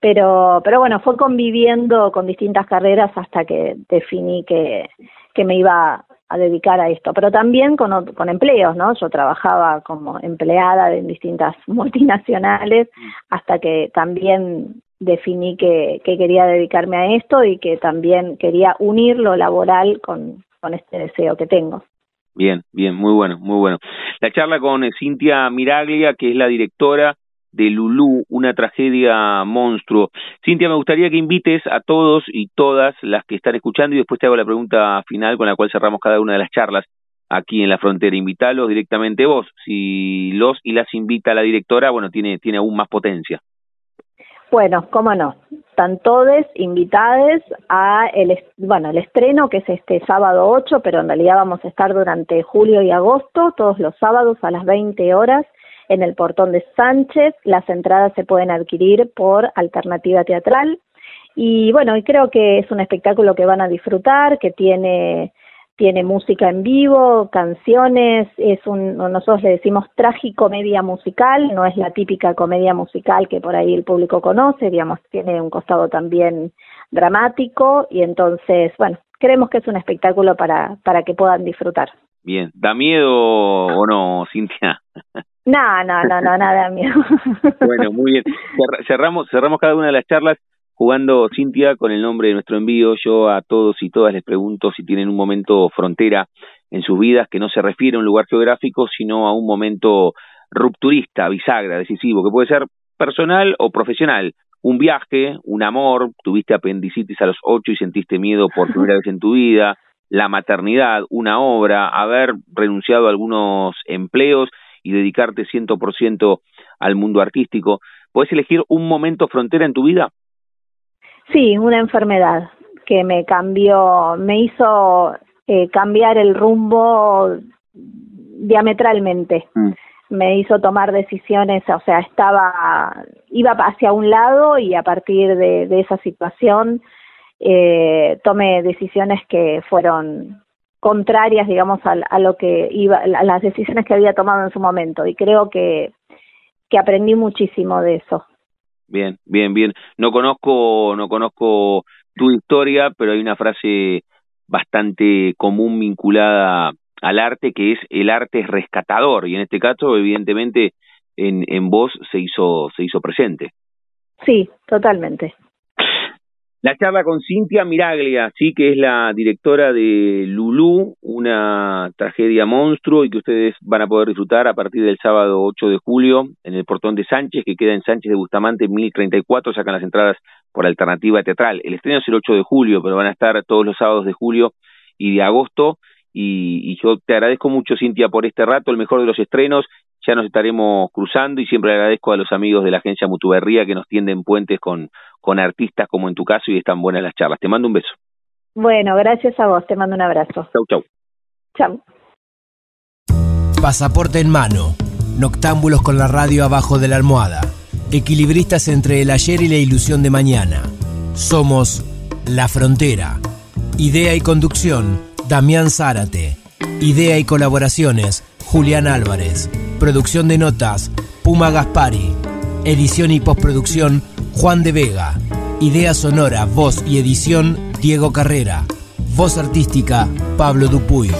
Pero, pero bueno, fue conviviendo con distintas carreras hasta que definí que, que me iba a dedicar a esto, pero también con, con empleos, ¿no? Yo trabajaba como empleada en distintas multinacionales hasta que también definí que, que quería dedicarme a esto y que también quería unir lo laboral con, con este deseo que tengo. Bien, bien, muy bueno, muy bueno. La charla con Cintia Miraglia, que es la directora de Lulú, una tragedia monstruo. Cintia, me gustaría que invites a todos y todas las que están escuchando y después te hago la pregunta final con la cual cerramos cada una de las charlas aquí en la frontera. Invitalos directamente vos. Si los y las invita la directora, bueno, tiene, tiene aún más potencia. Bueno, cómo no. Están todos invitados a el, bueno, el estreno que es este sábado 8, pero en realidad vamos a estar durante julio y agosto, todos los sábados a las 20 horas en el portón de Sánchez. Las entradas se pueden adquirir por alternativa teatral. Y bueno, y creo que es un espectáculo que van a disfrutar, que tiene tiene música en vivo, canciones, es un, nosotros le decimos tragicomedia musical, no es la típica comedia musical que por ahí el público conoce, digamos, tiene un costado también dramático y entonces, bueno, creemos que es un espectáculo para, para que puedan disfrutar. Bien, ¿da miedo o no, Cintia? No, no, no, no, nada miedo. bueno, muy bien. Cerramos, cerramos cada una de las charlas jugando Cintia con el nombre de nuestro envío. Yo a todos y todas les pregunto si tienen un momento frontera en sus vidas que no se refiere a un lugar geográfico, sino a un momento rupturista, bisagra, decisivo, que puede ser personal o profesional. Un viaje, un amor, tuviste apendicitis a los ocho y sentiste miedo por primera vez en tu vida, la maternidad, una obra, haber renunciado a algunos empleos y dedicarte ciento por ciento al mundo artístico. ¿Puedes elegir un momento frontera en tu vida? Sí, una enfermedad que me cambió, me hizo eh, cambiar el rumbo diametralmente. Mm. Me hizo tomar decisiones, o sea, estaba, iba hacia un lado y a partir de, de esa situación eh, tomé decisiones que fueron contrarias, digamos, a, a, lo que iba, a las decisiones que había tomado en su momento. Y creo que, que aprendí muchísimo de eso. Bien, bien, bien. No conozco, no conozco tu historia, pero hay una frase bastante común vinculada al arte que es el arte es rescatador y en este caso evidentemente en, en vos se hizo se hizo presente. Sí, totalmente. La charla con Cintia Miraglia, sí, que es la directora de Lulú, una tragedia monstruo y que ustedes van a poder disfrutar a partir del sábado 8 de julio en el portón de Sánchez, que queda en Sánchez de Bustamante 1034, sacan las entradas por alternativa teatral. El estreno es el 8 de julio, pero van a estar todos los sábados de julio y de agosto. Y, y yo te agradezco mucho, Cintia, por este rato, el mejor de los estrenos ya nos estaremos cruzando y siempre agradezco a los amigos de la agencia Mutuberría que nos tienden puentes con, con artistas como en tu caso y están buenas las charlas. Te mando un beso. Bueno, gracias a vos, te mando un abrazo. Chau, chau. Chau. Pasaporte en mano, noctámbulos con la radio abajo de la almohada, equilibristas entre el ayer y la ilusión de mañana. Somos La Frontera. Idea y conducción, Damián Zárate. Idea y colaboraciones, Julián Álvarez. Producción de notas, Puma Gaspari. Edición y postproducción, Juan de Vega. Idea sonora, voz y edición, Diego Carrera. Voz artística, Pablo Dupuy.